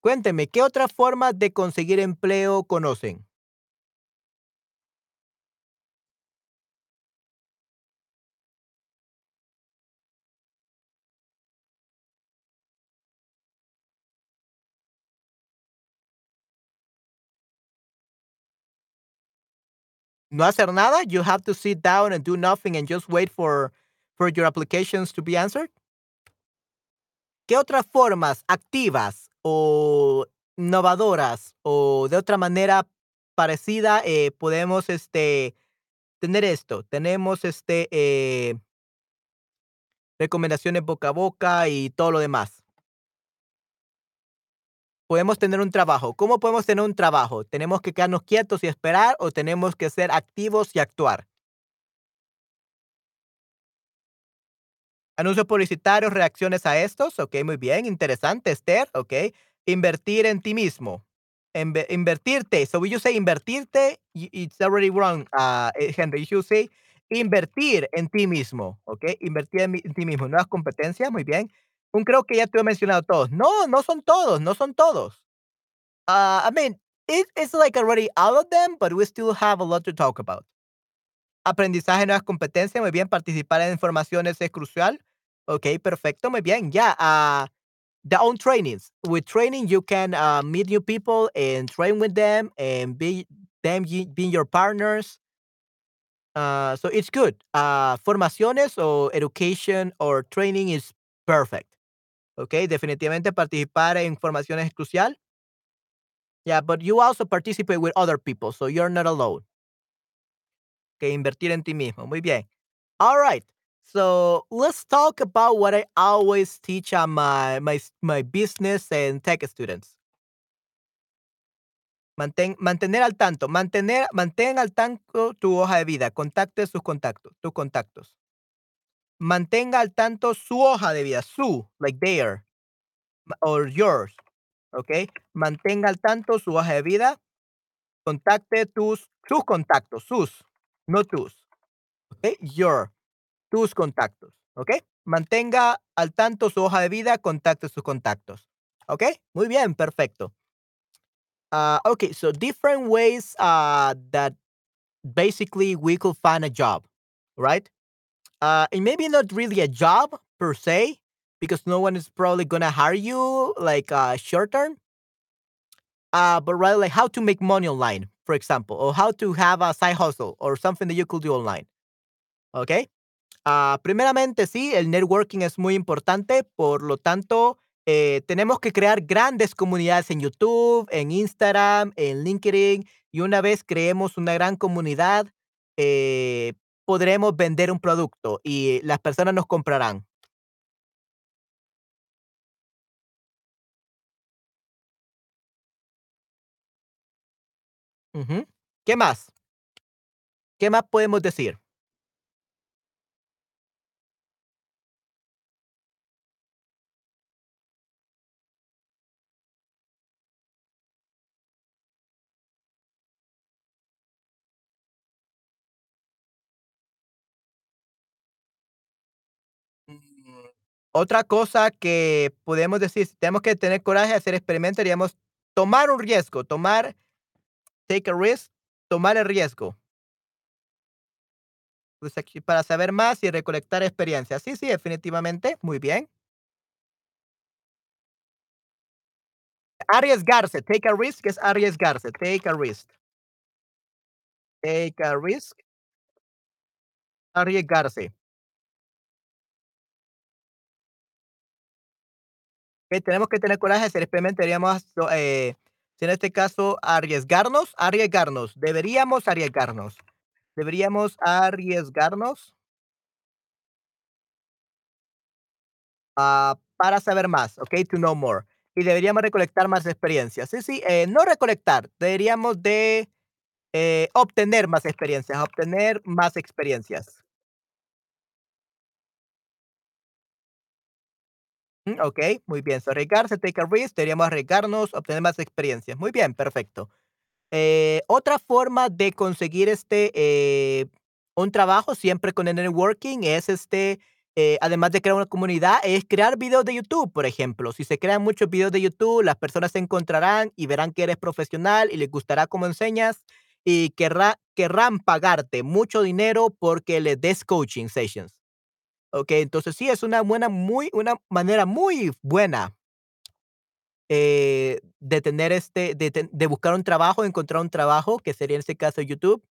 Speaker 1: Cuénteme, ¿qué otra forma de conseguir empleo conocen? ¿No hacer nada? You have to sit down and do nothing and just wait for for your applications to be answered? ¿Qué otras formas activas o innovadoras o de otra manera parecida, eh, podemos, este, tener esto? Tenemos, este, eh recomendaciones boca a boca y todo lo demás. Podemos tener un trabajo. ¿Cómo podemos tener un trabajo? ¿Tenemos que quedarnos quietos y esperar o tenemos que ser activos y actuar? Anuncios publicitarios, reacciones a estos. Okey, muy bien, interesante, Esther, okey. Invertir en ti mismo. Inve invertirte. So, you say invertirte, it's already wrong, eh, Henry. You should say invertir en ti mismo, okey. Invertir en en ti mismo. Nuevas competencias, muy bien. Un creo que ya te he mencionado todos. No, no son todos, no son todos. Ah, I mean, it it's like already all of them, but we still have a lot to talk about. Aprendizaje, nuevas competencias, muy bien. Participar en informaciones es crucial. Okey, perfecto, muy bien. Ya, ah, the own trainings. With training, you can, uh, meet new people and train with them and be them being your partners. Ah, so it's good. Ah, formaciones o education or training is perfect. Okey, definitivamente participar en formaciones es crucial. Yeah, but you also participate with other people, so you're not alone. Invertir en ti mismo. Muy bien. Alright. So, let's talk about what I always teach on my my my business and tech students. Mantén mantener al tanto, mantener mantén al tanto tu hoja de vida, contacte sus contactos tus contactos. Mantenga al tanto su hoja de vida, su, like their, or yours, ¿okey? Mantenga al tanto su hoja de vida, contacte tus sus contactos, sus, no tus, ¿okey? Your, tus contactos, ¿okey? Mantenga al tanto su hoja de vida, contacte sus contactos, ¿okey? Muy bien, perfecto. Ah, okay, so different ways, uh, that basically we could find a job, right? Uh, and maybe not really a job per se, because no one is probably gonna hire you like, uh, short term. Uh, but rather like how to make money online, for example, or how to have a side hustle or something that you could do online. ¿Ok? Ah, primeramente, sí, el networking es muy importante, por lo tanto, eh, tenemos que crear grandes comunidades en YouTube, en Instagram, en LinkedIn, y una vez creemos una gran comunidad, eh, podremos vender un producto y las personas nos comprarán. ¿Qué más? ¿Qué más podemos decir? Mm, otra cosa que podemos decir, si tenemos que tener coraje de hacer experimentos, diríamos, tomar un riesgo, tomar take a risk, tomar el riesgo. Pues para saber más y recolectar experiencias. Sí, sí, definitivamente, muy bien. Arriesgarse, take a risk es arriesgarse, take a risk. Take a risk, arriesgarse. Que tenemos que tener coraje experimentos, deberíamos, eh, si en este caso, arriesgarnos, arriesgarnos, deberíamos arriesgarnos. Deberíamos arriesgarnos ah, para saber más, ¿okey? To know more. Y deberíamos recolectar más experiencias. Sí, sí, eh, no recolectar, deberíamos de, eh, obtener más experiencias, obtener más experiencias. Mm, okey, muy bien. So, arriesgarse, take a risk, deberíamos arriesgarnos, obtener más experiencias. Muy bien, perfecto. Eh, otra forma de conseguir este, eh, un trabajo siempre con el networking es este, eh, además de crear una comunidad, es crear videos de YouTube, por ejemplo. Si se crean muchos videos de YouTube, las personas se encontrarán y verán que eres profesional y les gustará cómo enseñas y querrá, querrán pagarte mucho dinero porque les des coaching sessions. Ok, entonces sí, es una buena, muy, una manera muy buena eh, de tener este, de, de buscar un trabajo, encontrar un trabajo, que sería en este caso YouTube,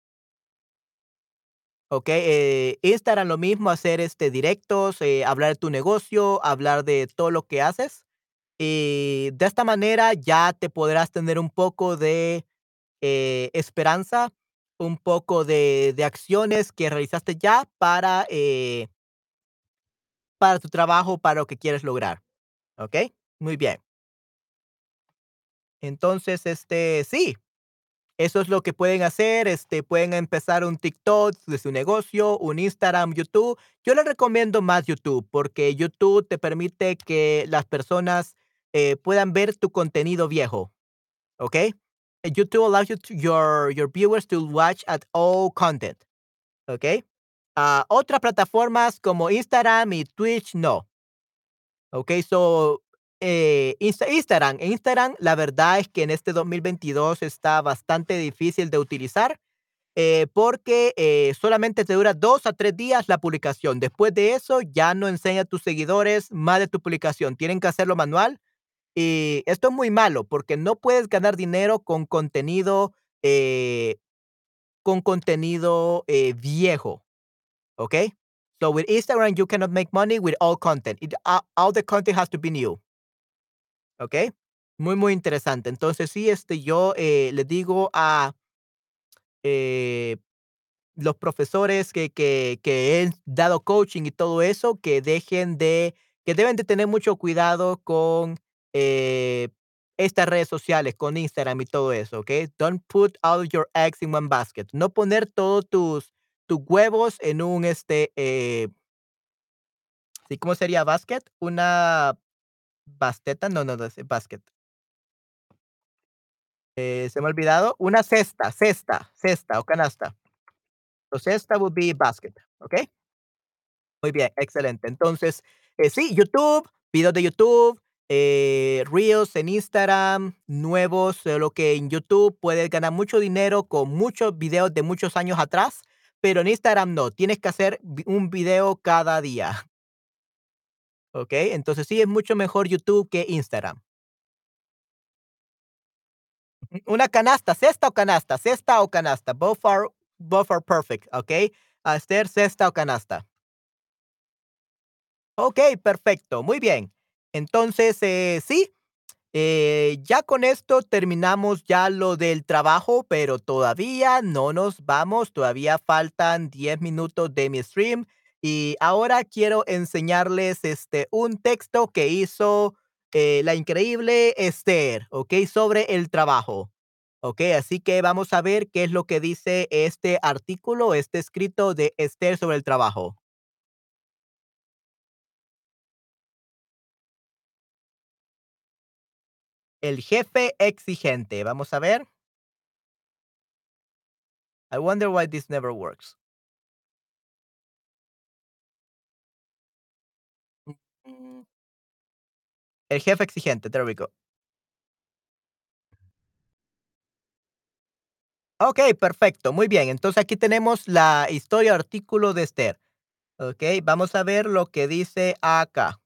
Speaker 1: ¿ok? Eh, Instagram lo mismo, hacer este directos, eh, hablar de tu negocio, hablar de todo lo que haces. Y de esta manera ya te podrás tener un poco de eh, esperanza, un poco de, de acciones que realizaste ya para, eh, para tu trabajo, para lo que quieres lograr, ¿ok? Muy bien. Entonces, este, sí, Eso es lo que pueden hacer, este, pueden empezar un TikTok de su negocio, un Instagram, YouTube. Yo les recomiendo más YouTube, porque YouTube te permite que las personas, eh, puedan ver tu contenido viejo, ¿ok? Eh, YouTube allows you to your your viewers to watch at all content, ¿ok? Ah, otras plataformas como Instagram y Twitch, no. Okey, so, eh, Insta Instagram Instagram, la verdad es que en este 2022 está bastante difícil de utilizar, eh, porque, eh, solamente te dura 2 a 3 días la publicación. Después de eso, ya no enseña a tus seguidores más de tu publicación. Tienen que hacerlo manual, y esto es muy malo, porque no puedes ganar dinero con contenido, con contenido, viejo, ¿okey? So, with Instagram, you cannot make money with all content. It all the content has to be new. ¿ok? Muy, muy interesante. Entonces, sí, este, yo eh, le digo a eh, los profesores que, que, que he dado coaching y todo eso, que dejen de, que deben de tener mucho cuidado con eh, estas redes sociales, con Instagram y todo eso, ¿ok? Don't put all your eggs in one basket. No poner todos tus, tus huevos en un, este, eh. ¿Cómo sería basket? Una basteta, no, no, no es basket. Eh, se me ha olvidado. Una cesta, cesta, cesta o canasta. So cesta would be basket, ¿okey? Muy bien, excelente. Entonces, eh, sí, YouTube, videos de YouTube, eh, reels en Instagram, nuevos, eh, lo que en YouTube puedes ganar mucho dinero con muchos videos de muchos años atrás, pero en Instagram no, tienes que hacer un video cada día, ¿okey? Entonces sí, es mucho mejor YouTube que Instagram. Una canasta, cesta o canasta, cesta o canasta. Both are, both are perfect, ¿ok? Esther, cesta o canasta. Ok, perfecto, muy bien. Entonces, eh, sí, eh, ya con esto terminamos ya lo del trabajo, pero todavía no nos vamos, todavía faltan 10 minutos de mi stream y ahora quiero enseñarles este un texto que hizo eh, la increíble Esther, ¿ok? Sobre el trabajo. Ok, así que vamos a ver qué es lo que dice este artículo, este escrito de Esther sobre el trabajo. El jefe exigente. Vamos a ver. I wonder why this never works. Mm. El jefe exigente. There we go. Ok, perfecto. Muy bien. Entonces aquí tenemos la historia artículo de Esther. Ok, vamos a ver lo que dice acá.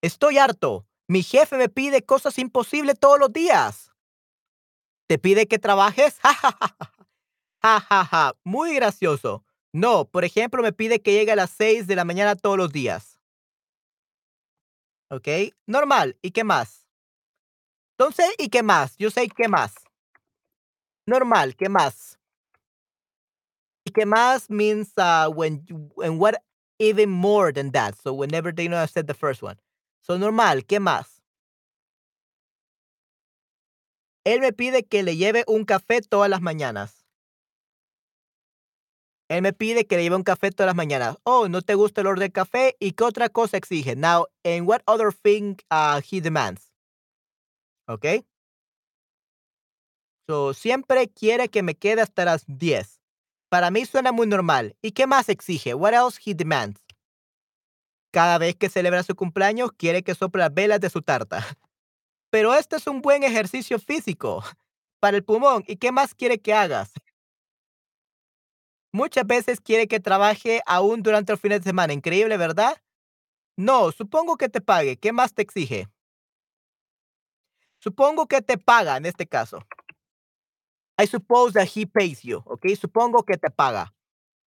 Speaker 1: Estoy harto. Mi jefe me pide cosas imposibles todos los días. ¿Te pide que trabajes? [LAUGHS] Ja, ja, ja. Muy gracioso. No, por ejemplo, me pide que llegue a las 6 de la mañana todos los días. ¿Ok? Normal. ¿Y qué más? Entonces, ¿y qué más? Yo sé qué más. Normal. ¿Qué más? ¿Y qué más means uh, when and what even more than that. So whenever they know I said the first one. So normal. ¿Qué más? Él me pide que le lleve un café todas las mañanas. Él me pide que le lleve un café todas las mañanas. Oh, ¿no te gusta el olor del café? ¿Y qué otra cosa exige? Now, and what other thing uh, he demands? ¿Ok? So, siempre quiere que me quede hasta las 10. Para mí suena muy normal. ¿Y qué más exige? What else he demands? Cada vez que celebra su cumpleaños, quiere que sople las velas de su tarta. [LAUGHS] Pero este es un buen ejercicio físico para el pulmón. ¿Y qué más quiere que hagas? Muchas veces quiere que trabaje aún durante los fines de semana. Increíble, ¿verdad? No, supongo que te pague. ¿Qué más te exige? Supongo que te paga en este caso. I suppose that he pays you, ¿ok? Supongo que te paga.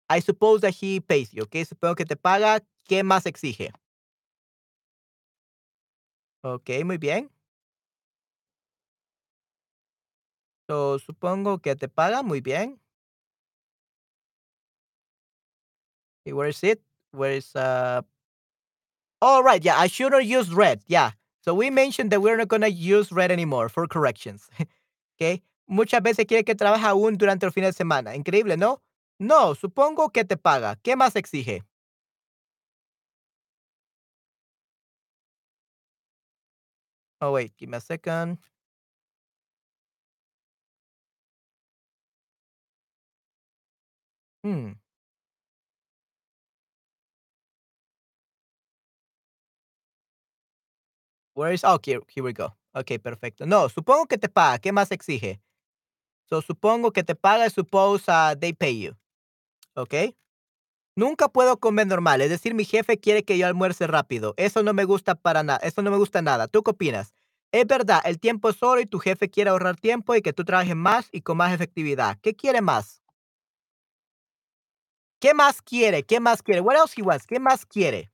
Speaker 1: I suppose that he pays you, ¿ok? Supongo que te paga. ¿Qué más exige? Ok, muy bien. So, supongo que te paga. Muy bien. Okay, where is it? Where is uh All right, yeah, I should have used red. Yeah. So we mentioned that we're not to use red anymore for corrections. [LAUGHS] okay. Muchas veces quiere que trabaje aún durante el fin de semana. Increíble, ¿no? No, supongo que te paga. ¿Qué más exige? Oh, wait, give me a second. Hmm. Where is oh, here, we go. Okay, perfecto. No, supongo que te paga. ¿Qué más exige? So, supongo que te paga. Suppose uh, they pay you. Okay. Nunca puedo comer normal. Es decir, mi jefe quiere que yo almuerce rápido. Eso no me gusta para nada. Eso no me gusta nada. ¿Tú qué opinas? Es verdad, el tiempo es oro y tu jefe quiere ahorrar tiempo y que tú trabajes más y con más efectividad. ¿Qué quiere más? ¿Qué más quiere? ¿Qué más quiere? What else he wants? ¿Qué más quiere?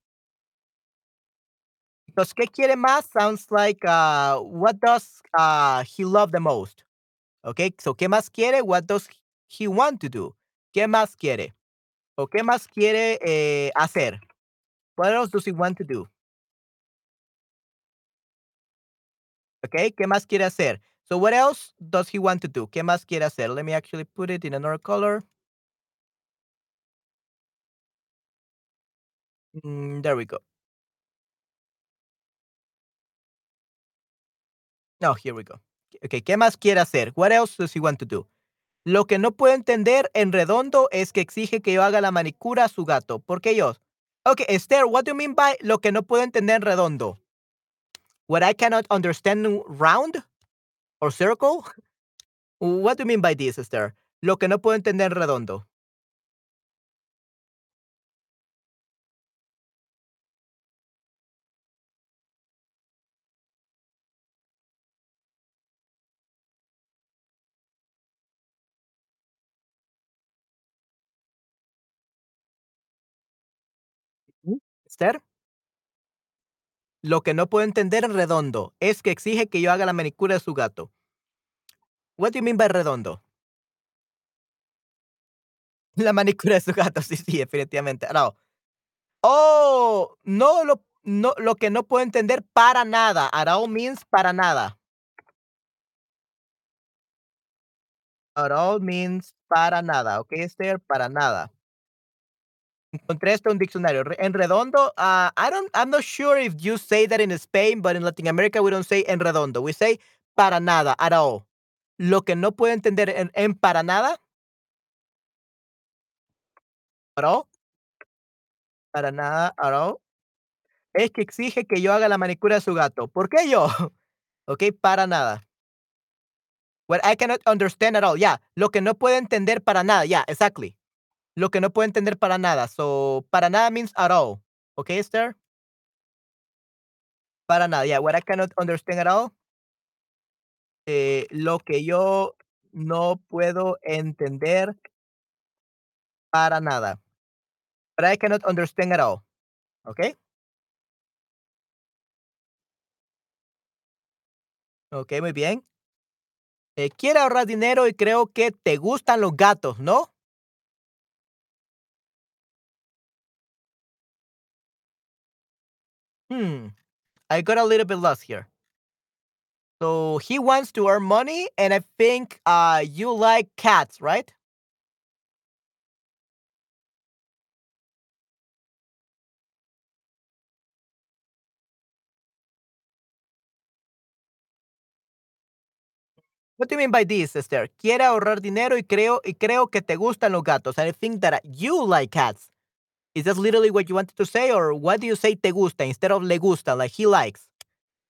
Speaker 1: Because ¿qué quiere más? Sounds like uh, what does uh, he love the most? Okay, so ¿qué más quiere? What does he want to do? ¿Qué más quiere? ¿O qué más quiere eh, hacer? What else does he want to do? Okay, ¿qué más quiere hacer? So what else does he want to do? ¿Qué más quiere hacer? Let me actually put it in another color. Mm, there we go. No, here we go. Okay, ¿qué más quiere hacer? What else does he want to do? Lo que no puedo entender en redondo es que exige que yo haga la manicura a su gato. ¿Por qué yo? Okay, Esther, what do you mean by lo que no puedo entender en redondo? What I cannot understand round or circle? What do you mean by this, Esther? Lo que no puedo entender en redondo. Esther. Lo que no puedo entender en redondo es que exige que yo haga la manicura de su gato. What do you mean by redondo? La manicura de su gato, [LAUGHS] sí, sí, definitivamente. No. Oh, no lo, no, lo que no puedo entender para nada. All means para nada. All means para nada, ¿ok, Esther? Para nada. Encontré esto en un diccionario. En redondo, uh, I don't, I'm not sure if you say that in Spain, but in Latin America we don't say en redondo. We say para nada, at all. Lo que no puedo entender en, en para nada, at all, para nada, at all, es que exige que yo haga la manicura de su gato. ¿Por qué yo? [LAUGHS] Ok, para nada. What I cannot understand at all. Yeah, lo que no puedo entender para nada. Yeah, exactly. Lo que no puedo entender para nada. So, para nada means at all. Okay, Esther? Para nada. Yeah, what I cannot understand at all. Eh, lo que yo no puedo entender para nada. But I cannot understand at all. Okay? Okay, muy bien. Eh, quiere ahorrar dinero y creo que te gustan los gatos, ¿no? Hmm. I got a little bit lost here. So he wants to earn money, and I think uh, you like cats, right? What do you mean by this, Esther? Quiere ahorrar dinero y creo y creo que te gustan los gatos. I think that you like cats. Is that literally what you wanted to say, or what do you say te gusta instead of le gusta, like he likes?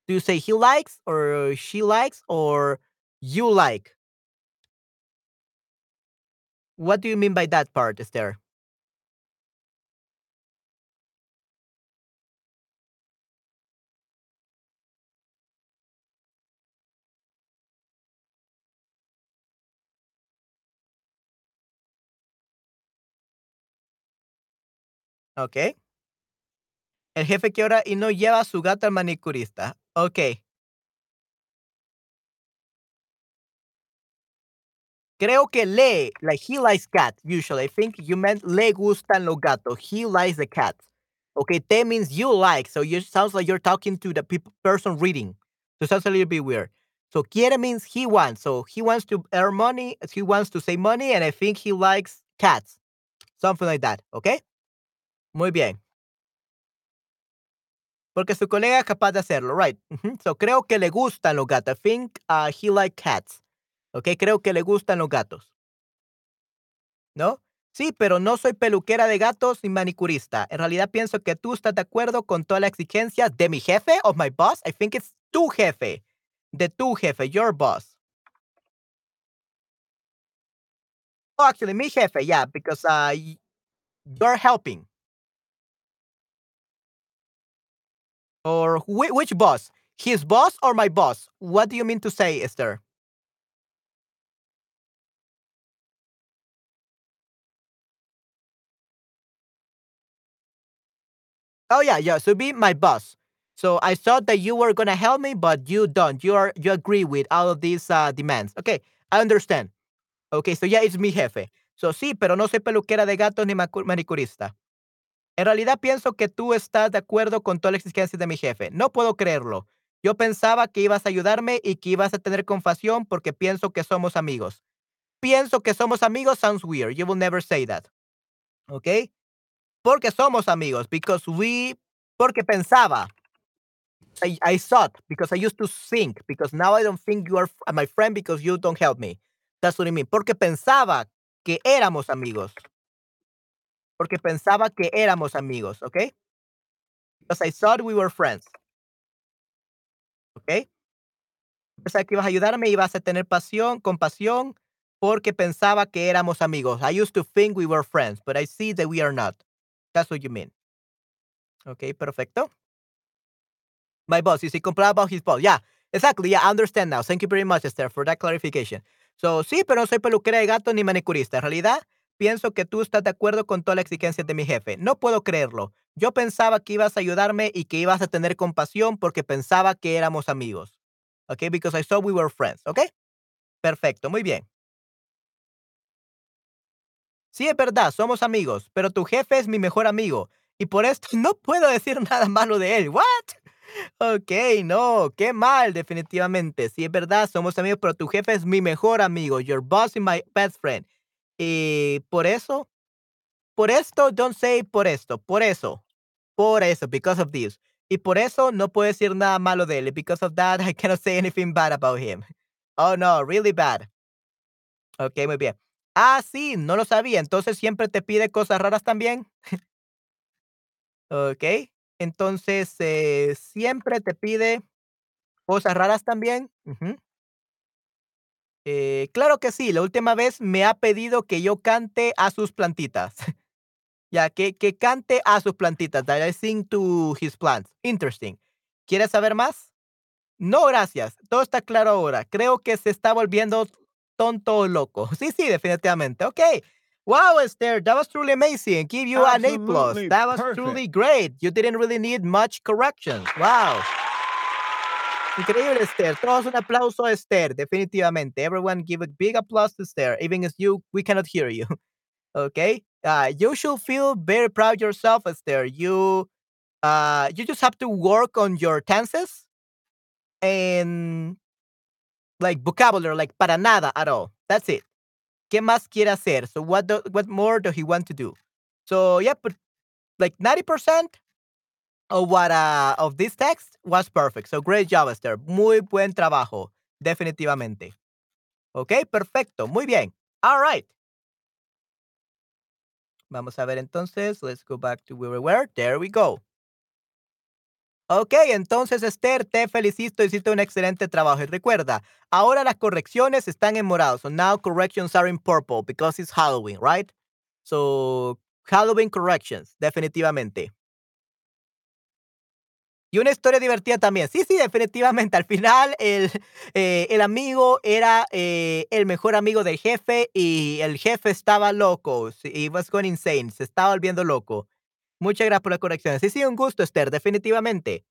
Speaker 1: Do you say he likes, or she likes, or you like? What do you mean by that part, Esther? Okay. El jefe ahora y no lleva a su gato al manicurista. Okay. Creo que le, like he likes cats, usually. I think you meant le gustan los gatos. He likes the cats. Okay, te means you like. So it sounds like you're talking to the person reading. So it sounds a little bit weird. So quiere means he wants. So he wants to earn money. He wants to save money. And I think he likes cats. Something like that. Okay? Muy bien. Porque su colega es capaz de hacerlo, right? So creo que le gustan los gatos. I think uh, he likes cats. Okay, creo que le gustan los gatos. ¿no? Sí, pero no soy peluquera de gatos ni manicurista. En realidad pienso que tú estás de acuerdo con todas las exigencias de mi jefe, of my boss. I think it's tu jefe. De tu jefe, your boss. Oh, actually, mi jefe, yeah, because uh, you're helping. Or whi- which boss? His boss or my boss? What do you mean to say, Esther? Oh yeah, yeah. So be my boss. So I thought that you were gonna help me, but you don't. You are you agree with all of these uh, demands. Okay, I understand. Okay, so yeah, it's mi jefe. So sí, pero no soy peluquera de gatos ni manicurista. En realidad pienso que tú estás de acuerdo con todas las exigencias de mi jefe. No puedo creerlo. Yo pensaba que ibas a ayudarme y que ibas a tener compasión porque pienso que somos amigos. Pienso que somos amigos sounds weird. You will never say that. Okay? Porque somos amigos. Because we. Porque pensaba. I, I thought. Because I used to think. Because now I don't think you are my friend because you don't help me. That's what I mean. Porque pensaba que éramos amigos. Porque pensaba que éramos amigos. Okay? Because I thought we were friends. Okay? Pensaba que ibas a ayudarme y ibas a tener pasión, compasión, porque pensaba que éramos amigos. I used to think we were friends, but I see that we are not. That's what you mean. Okay, perfecto. My boss, you see, complain about his boss. Yeah, exactly. Yeah, I understand now. Thank you very much, Esther, for that clarification. So, sí, pero no soy peluquera de gato ni manicurista. En realidad, pienso que tú estás de acuerdo con todas las exigencias de mi jefe. No puedo creerlo. Yo pensaba que ibas a ayudarme y que ibas a tener compasión porque pensaba que éramos amigos. Okay, because I thought we were friends. Okay, perfecto, muy bien. Sí, es verdad, somos amigos, pero tu jefe es mi mejor amigo y por esto [LAUGHS] no puedo decir nada malo de él. ¿What? Ok, no, qué mal, definitivamente. Sí, es verdad, somos amigos, pero tu jefe es mi mejor amigo. Your boss is my best friend. Y por eso, por esto, don't say por esto, por eso, por eso, because of this. Y por eso no puedo decir nada malo de él. Because of that, [LAUGHS] I cannot say anything bad about him. Oh no, really bad. Ok, muy bien. Ah, sí, no lo sabía. Entonces siempre te pide cosas raras también. Ok. Entonces, eh, siempre te pide cosas raras también. Ujú. Eh, claro que sí. La última vez me ha pedido que yo cante a sus plantitas. Ya, que, que cante a sus plantitas. That I sing to his plants. Interesting. ¿Quieres saber más? No, gracias. Todo está claro ahora. Creo que se está volviendo tonto o loco. Sí, sí, definitivamente. Ok. Wow, Esther, that was truly amazing. Give you an A plus. That was
Speaker 2: perfect.
Speaker 1: truly great. You didn't really need much corrections. Wow. Increíble, Esther. Todos un aplauso a Esther, definitivamente. Everyone give a big applause to Esther. Even if you, we cannot hear you. [LAUGHS] Okay. Uh, you should feel very proud yourself, Esther. You, uh, you just have to work on your tenses and like vocabulary, like para nada at all. That's it. ¿Qué más quiere hacer? So what do, what more does he want to do? So yeah, but like 90% of what uh of this text was perfect. So great job, Esther. Muy buen trabajo. Definitivamente. Ok, perfecto. Muy bien. All right. Vamos a ver entonces. Let's go back to where we were. There we go. Ok, entonces Esther, te felicito, hiciste un excelente trabajo. Y recuerda, ahora las correcciones están en morado. So now corrections are in purple because it's Halloween, right? So Halloween corrections, definitivamente. Y una historia divertida también. Sí, sí, definitivamente. Al final, el, eh, el amigo era eh, el mejor amigo del jefe y el jefe estaba loco. He was going insane. Se estaba volviendo loco. Muchas gracias por la corrección. Sí, sí, un gusto, Esther, definitivamente.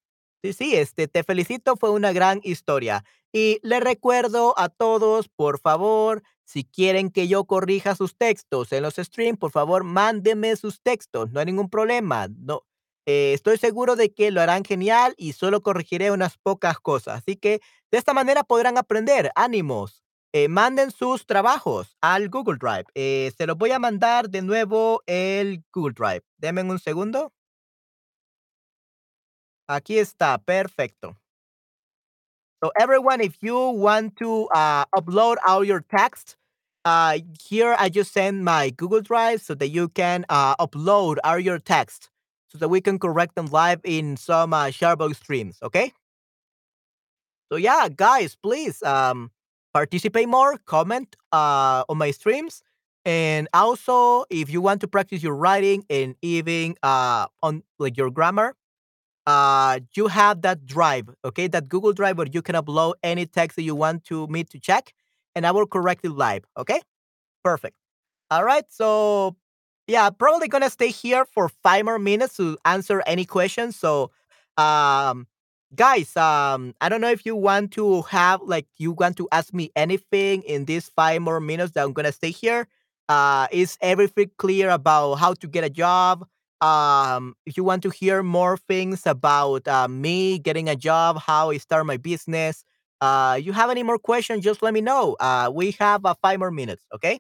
Speaker 1: Sí, sí, este, te felicito, fue una gran historia. Y le recuerdo a todos, por favor, si quieren que yo corrija sus textos en los streams, por favor, mándenme sus textos, no hay ningún problema. No, eh, estoy seguro de que lo harán genial y solo corregiré unas pocas cosas. Así que de esta manera podrán aprender. Ánimos. Eh, manden sus trabajos al Google Drive. Eh, se los voy a mandar de nuevo el Google Drive. Denme un segundo. Aquí está, perfecto. So everyone, if you want to uh, upload all your text, uh, here I just send my Google Drive so that you can uh, upload all your text so that we can correct them live in some uh, Sharebox streams. Okay. So yeah, guys, please um, participate more, comment uh, on my streams, and also if you want to practice your writing and even uh, on like your grammar, uh, you have that drive, okay, that Google Drive where you can upload any text that you want to me to check, and I will correct it live. Okay, perfect. All right, so yeah, probably gonna stay here for five more minutes to answer any questions. So, um, guys, um, I don't know if you want to have like you want to ask me anything in these five more minutes that I'm gonna stay here. Uh, is everything clear about how to get a job? Um, if you want to hear more things about uh, me getting a job, how I start my business, uh, you have any more questions, just let me know. Uh, we have uh, five more minutes, okay?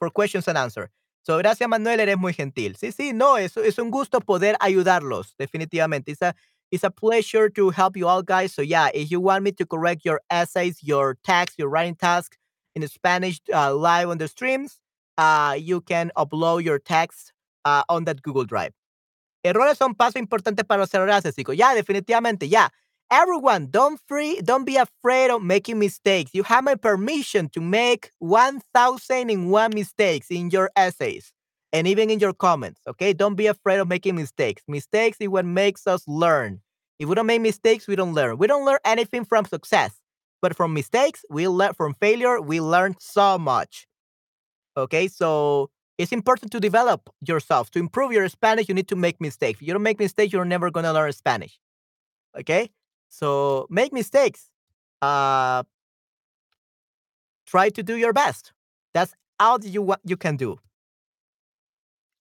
Speaker 1: For questions and answers. So, gracias, Manuel, eres muy gentil. Sí, sí, no, es, es un gusto poder ayudarlos, definitivamente. It's a, it's a pleasure to help you all, guys. So, yeah, if you want me to correct your essays, your text, your writing task in Spanish uh, live on the streams, uh, you can upload your text uh, on that Google Drive. Errores son paso importante para los errores, chicos. Ya, definitivamente, ya. Everyone, don't free, don't be afraid of making mistakes. You have my permission to make 1001 mistakes in your essays and even in your comments, okay? Don't be afraid of making mistakes. Mistakes is what makes us learn. If we don't make mistakes, we don't learn. We don't learn anything from success, but from mistakes, we learn from failure, we learn so much. Okay, so It's important to develop yourself. To improve your Spanish, you need to make mistakes. If you don't make mistakes, you're never gonna learn Spanish. Okay? So make mistakes. Uh try to do your best. That's all you what you can do.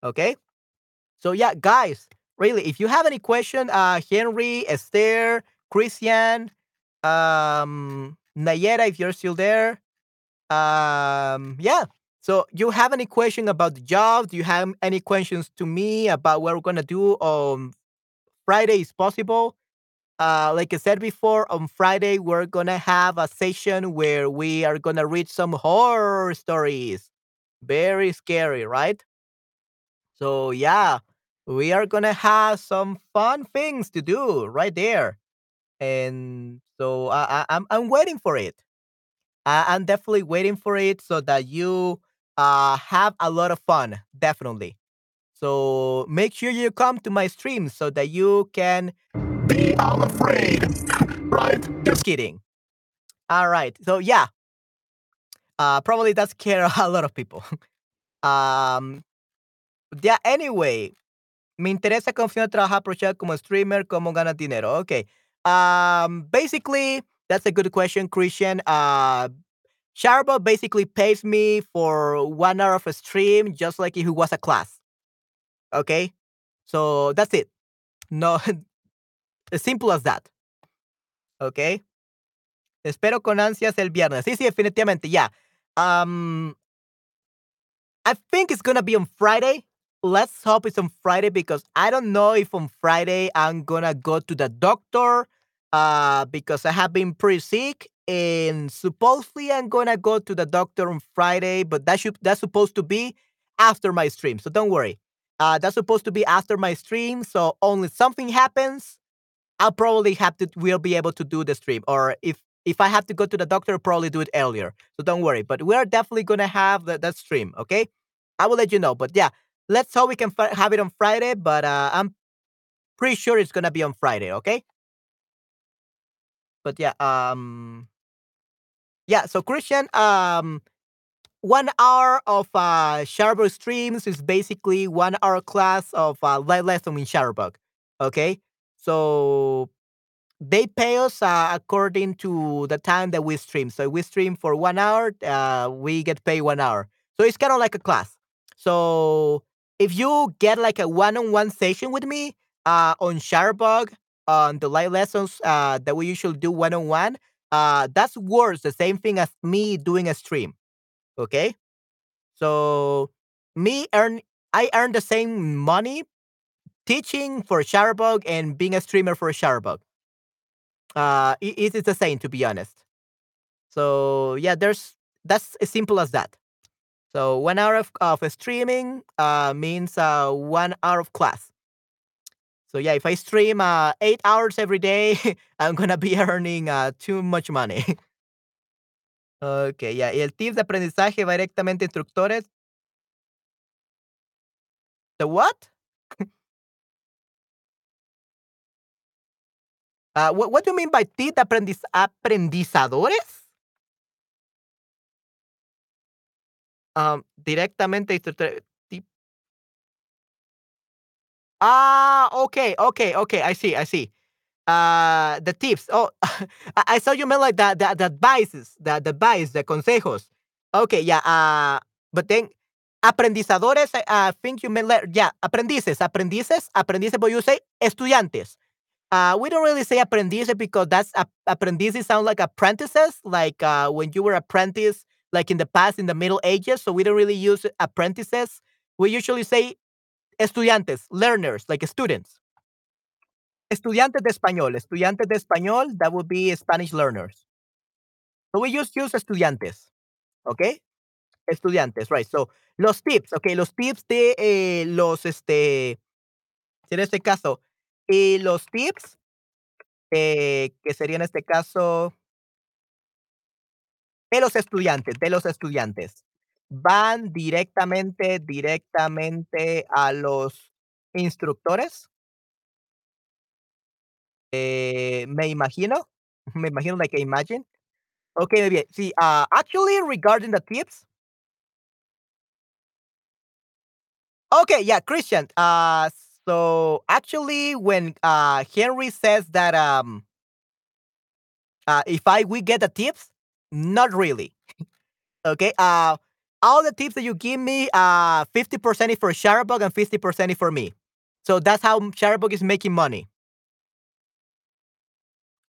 Speaker 1: Okay? So yeah, guys, really, if you have any question, uh Henry, Esther, Christian, um Nayera, if you're still there. Um yeah. So you have any question about the job? Do you have any questions to me about what we're gonna do on Friday is possible? Uh, like I said before, on Friday we're gonna have a session where we are gonna read some horror stories. Very scary, right? So yeah, we are gonna have some fun things to do right there, and so I, I, I'm I'm waiting for it. I, I'm definitely waiting for it so that you uh have a lot of fun. Definitely. So make sure you come to my stream so that you can be unafraid, right? Just kidding. All right. So yeah, uh, probably that scare [LAUGHS] a lot of people. um, yeah. Anyway, me interesa cómo funciona trabajar chat como streamer, cómo ganas dinero. Okay. Um, basically, that's a good question, Christian. Uh, Sharbo basically pays me for one hour of a stream, just like if it was a class. Okay, so that's it. No, [LAUGHS] as simple as that. Okay. Espero con ansias el viernes. Sí, sí, definitivamente. Yeah. Um, I think it's gonna be on Friday. Let's hope it's on Friday because I don't know if on Friday I'm gonna go to the doctor. Uh, because I have been pretty sick, and supposedly I'm gonna go to the doctor on Friday. But that should that's supposed to be after my stream. So don't worry. Uh, that's supposed to be after my stream. So only something happens, I'll probably have to We'll be able to do the stream. Or if if I have to go to the doctor, I'll probably do it earlier. So don't worry. But we're definitely gonna have the, that stream. Okay, I will let you know. But yeah, let's hope we can have it on Friday. But uh, I'm pretty sure it's gonna be on Friday. Okay. But yeah, um, yeah. So Christian, um, one hour of uh Shutterbug streams is basically one hour class of uh, live lesson in Shutterbug. Okay, so they pay us uh, according to the time that we stream. So we stream for one hour, uh, we get paid one hour. So it's kind of like a class. So if you get like a one-on-one session with me uh, on Shutterbug on the live lessons uh, that we usually do one-on-one, uh, that's worth the same thing as me doing a stream. Okay, so me earn I earn the same money teaching for Shutterbug and being a streamer for Shutterbug. Uh, it, is the same to be honest. So yeah, there's that's as simple as that. So one hour of, of streaming uh, means uh, one hour of class. So yeah, if I stream uh, eight hours every day, [LAUGHS] I'm gonna be [LAUGHS] earning uh, too much money. okay, yeah. Y el tips de aprendizaje va directamente a instructores. The what? [LAUGHS] Uh, what, what do you mean by tip aprendiz aprendizadores? Um, directamente. Ah, okay, okay, okay. I see, I see. Uh, the tips. Oh, [LAUGHS] I, thought you meant like the, the, the advices, the, the advice, the consejos. Okay, yeah. Uh, but then aprendizadores, I, I think you meant, like, yeah, aprendices, aprendices, aprendices, but you say estudiantes. Uh, we don't really say aprendices because that's ap- aprendices sound like apprentices, like uh, when you were apprentice, like in the past in the Middle Ages. So we don't really use apprentices. We usually say estudiantes, learners, like students. Estudiantes de español, estudiantes de español, that would be Spanish learners. So we just use estudiantes, okay? Estudiantes, right? So los tips, okay, los tips de eh, los, este, en este caso, y los tips, eh, que sería en este caso de los estudiantes, de los estudiantes, van directamente, directamente a los instructores. Eh, me imagino, [LAUGHS] me imagino, like imagine. Okay, muy bien. Sí, ah, actually, regarding the tips Okay, yeah, Christian. Uh, so actually, when uh Henry says that um uh if I we get the tips, not really. [LAUGHS] Okay. Uh, all the tips that you give me, uh, fifty percent is for Shutterbug and fifty percent is for me. So that's how Shutterbug is making money.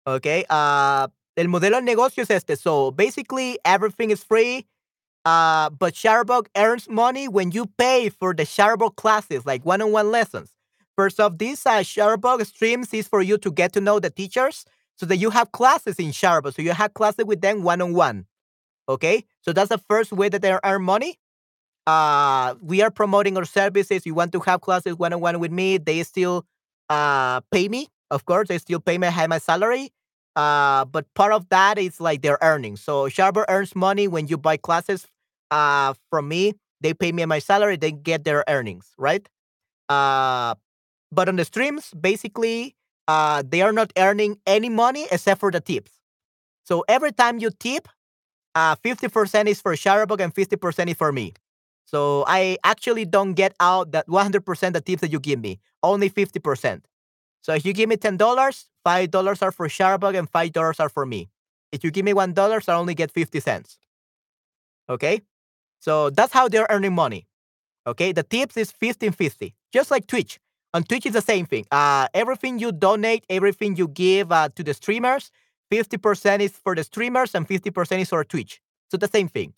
Speaker 1: Okay. Uh, el modelo de negocio es este. So basically, everything is free. Uh, but Shutterbug earns money when you pay for the Shutterbug classes, like one-on-one lessons. First of these uh, streams is for you to get to know the teachers, so that you have classes in Shutterbug, so you have classes with them one-on-one. Okay, so that's the first way that they earn money. Uh, we are promoting our services. You want to have classes one-on-one with me? They still uh pay me, of course. They still pay me high my salary. Uh, but part of that is like their earnings. So Sharper earns money when you buy classes uh from me. They pay me my salary. They get their earnings, right? Uh, but on the streams, basically, uh, they are not earning any money except for the tips. So every time you tip, uh, 50% is for Shutterbug and 50% is for me. So I actually don't get out that 100% the tips that you give me, only 50%. So if you give me $10, $5 are for Shutterbug and $5 are for me. If you give me $1, I only get 50 cents. Okay? So that's how they're earning money. Okay? The tips is 15 50, just like Twitch. On Twitch, is the same thing. Uh, everything you donate, everything you give uh, to the streamers, 50% is for the streamers and 50% is for Twitch. So the same thing.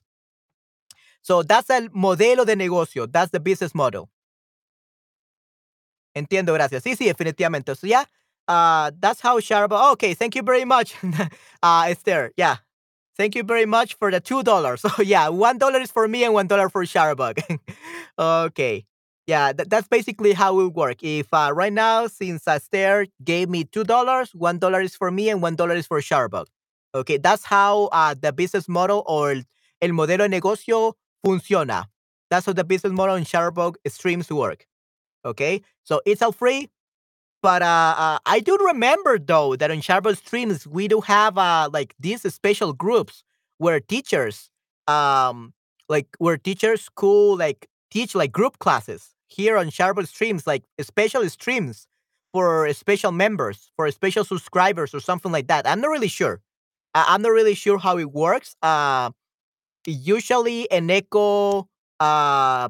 Speaker 1: So that's el modelo de negocio. That's the business model. Entiendo, gracias. Sí, sí, definitivamente. So yeah, uh, that's how Sharba. okay, thank you very much, [LAUGHS] uh, Esther. Yeah, thank you very much for the two dollars. [LAUGHS] So yeah, one dollar is for me and one dollar for Sharbug. [LAUGHS] okay, yeah, th- that's basically how it work. If uh, right now, since Esther gave me two dollars, one dollar is for me and one dollar is for Sharbug. Okay, that's how uh, the business model or el modelo de negocio funciona. That's how the business model in Shutterbug streams work. Okay, so it's all free. But uh, uh, I do remember though that on Shutterbug streams we do have uh, like these special groups where teachers, um, like where teachers school like teach like group classes here on Shutterbug streams, like special streams for special members, for special subscribers or something like that. I'm not really sure. I- I'm not really sure how it works. Uh, usually Eneco, uh,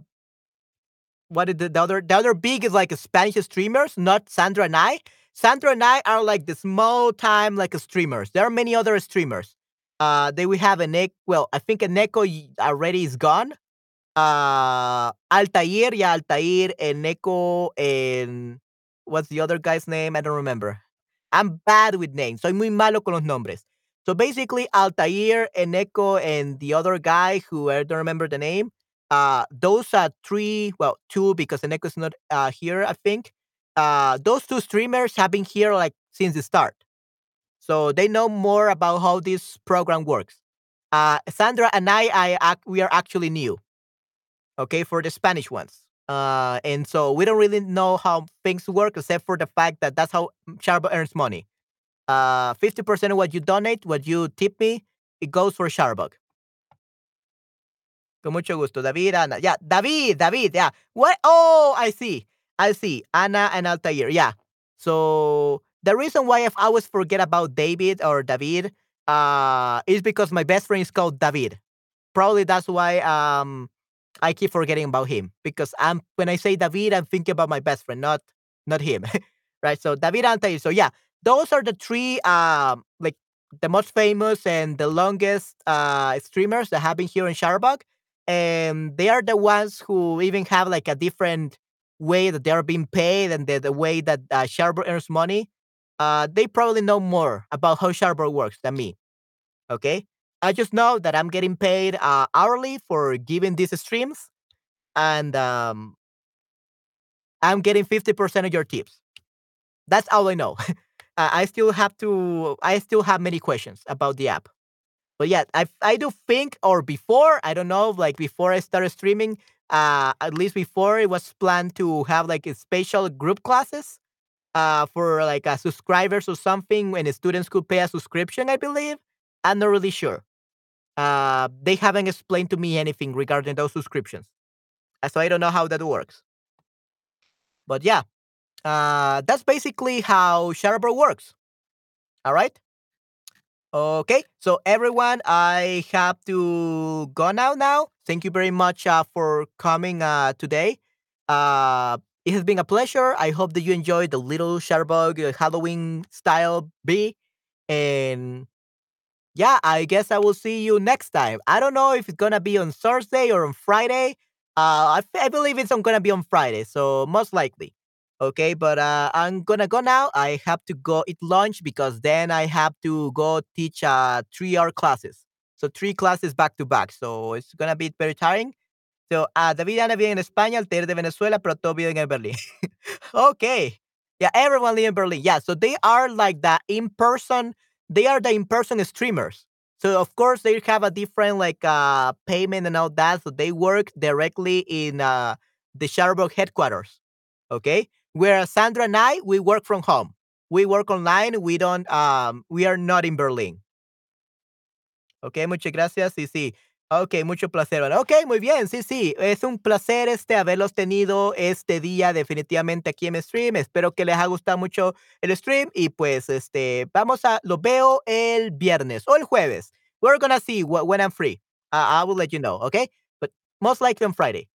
Speaker 1: what is the, the other? The other big is like Spanish streamers, not Sandra and I. Sandra and I are like the small time like streamers. There are many other streamers. Uh, then we have Eneco. Well, I think Eneco already is gone. Uh, Altair, yeah, Altair, Eneco, and what's the other guy's name? I don't remember. I'm bad with names. Soy muy malo con los nombres. So basically, Altair, and Eneco, and the other guy who I don't remember the name. Uh, those are three, well, two because Eneco is not uh, here, I think. Uh, those two streamers have been here like since the start. So they know more about how this program works. Uh, Sandra and I, I, we are actually new. Okay, for the Spanish ones. Uh, and so we don't really know how things work except for the fact that that's how Sharba earns money uh 50% of what you donate, what you tip me, it goes for Sharbug. Con mucho gusto. David, Ana. Yeah, David, David, yeah. What? Oh, I see. I see. Anna and Altair. Yeah. So the reason why I always forget about David or David uh, is because my best friend is called David. Probably that's why um, I keep forgetting about him because I'm when I say David, I'm thinking about my best friend, not not him. [LAUGHS] right? So David Altair. So yeah, those are the three um like the most famous and the longest uh streamers that have been here in Shutterbug. And they are the ones who even have like a different way that they are being paid and the, the way that uh, Shutterbug earns money. Uh, they probably know more about how Shutterbug works than me. Okay. I just know that I'm getting paid uh, hourly for giving these streams, and um, I'm getting 50% of your tips. That's all I know. [LAUGHS] I still have to. I still have many questions about the app. But yeah, I I do think, or before, I don't know, like before I started streaming, uh, at least before it was planned to have like a special group classes, uh, for like uh, subscribers or something, when students could pay a subscription. I believe. I'm not really sure. Uh, they haven't explained to me anything regarding those subscriptions, uh, so I don't know how that works. But yeah, uh, that's basically how Shutterbird works. All right. Okay, so everyone, I have to go now. Now, thank you very much uh, for coming uh, today. Uh, it has been a pleasure. I hope that you enjoyed the little Shutterbug uh, Halloween style bee, and yeah, I guess I will see you next time. I don't know if it's gonna be on Thursday or on Friday. Uh, I, I believe it's gonna be on Friday, so most likely. Okay, but uh, I'm gonna go now. I have to go eat lunch because then I have to go teach uh three hour classes. So three classes back to back. So it's gonna be very tiring. So uh, David Ana vive en España, Altair de Venezuela, pero todos viven en Berlín. [LAUGHS] okay. Yeah, everyone live in Berlin. Yeah, so they are like the in person they are the in-person streamers. So of course they have a different like uh payment and all that. So they work directly in uh the Shutterbug headquarters. Okay. Whereas Sandra and I, we work from home. We work online. We don't um we are not in Berlin. Ok, muchas gracias. Sí, sí. Ok, mucho placer. Bueno, ok, muy bien. Sí, sí. Es un placer este haberlos tenido este día definitivamente aquí en stream. Espero que les haya gustado mucho el stream y pues este vamos a lo veo el viernes o el jueves. We're gonna see when I'm free. I will let you know, okay? But most likely on Friday.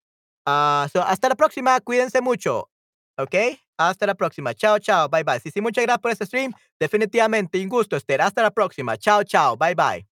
Speaker 1: Uh, so hasta la próxima. Cuídense mucho. ¿Ok? Hasta la próxima. Chao, chao. Bye, bye. Sí, sí, muchas gracias por este stream. Definitivamente un gusto, Esther. Hasta la próxima. Chao, chao. Bye, bye.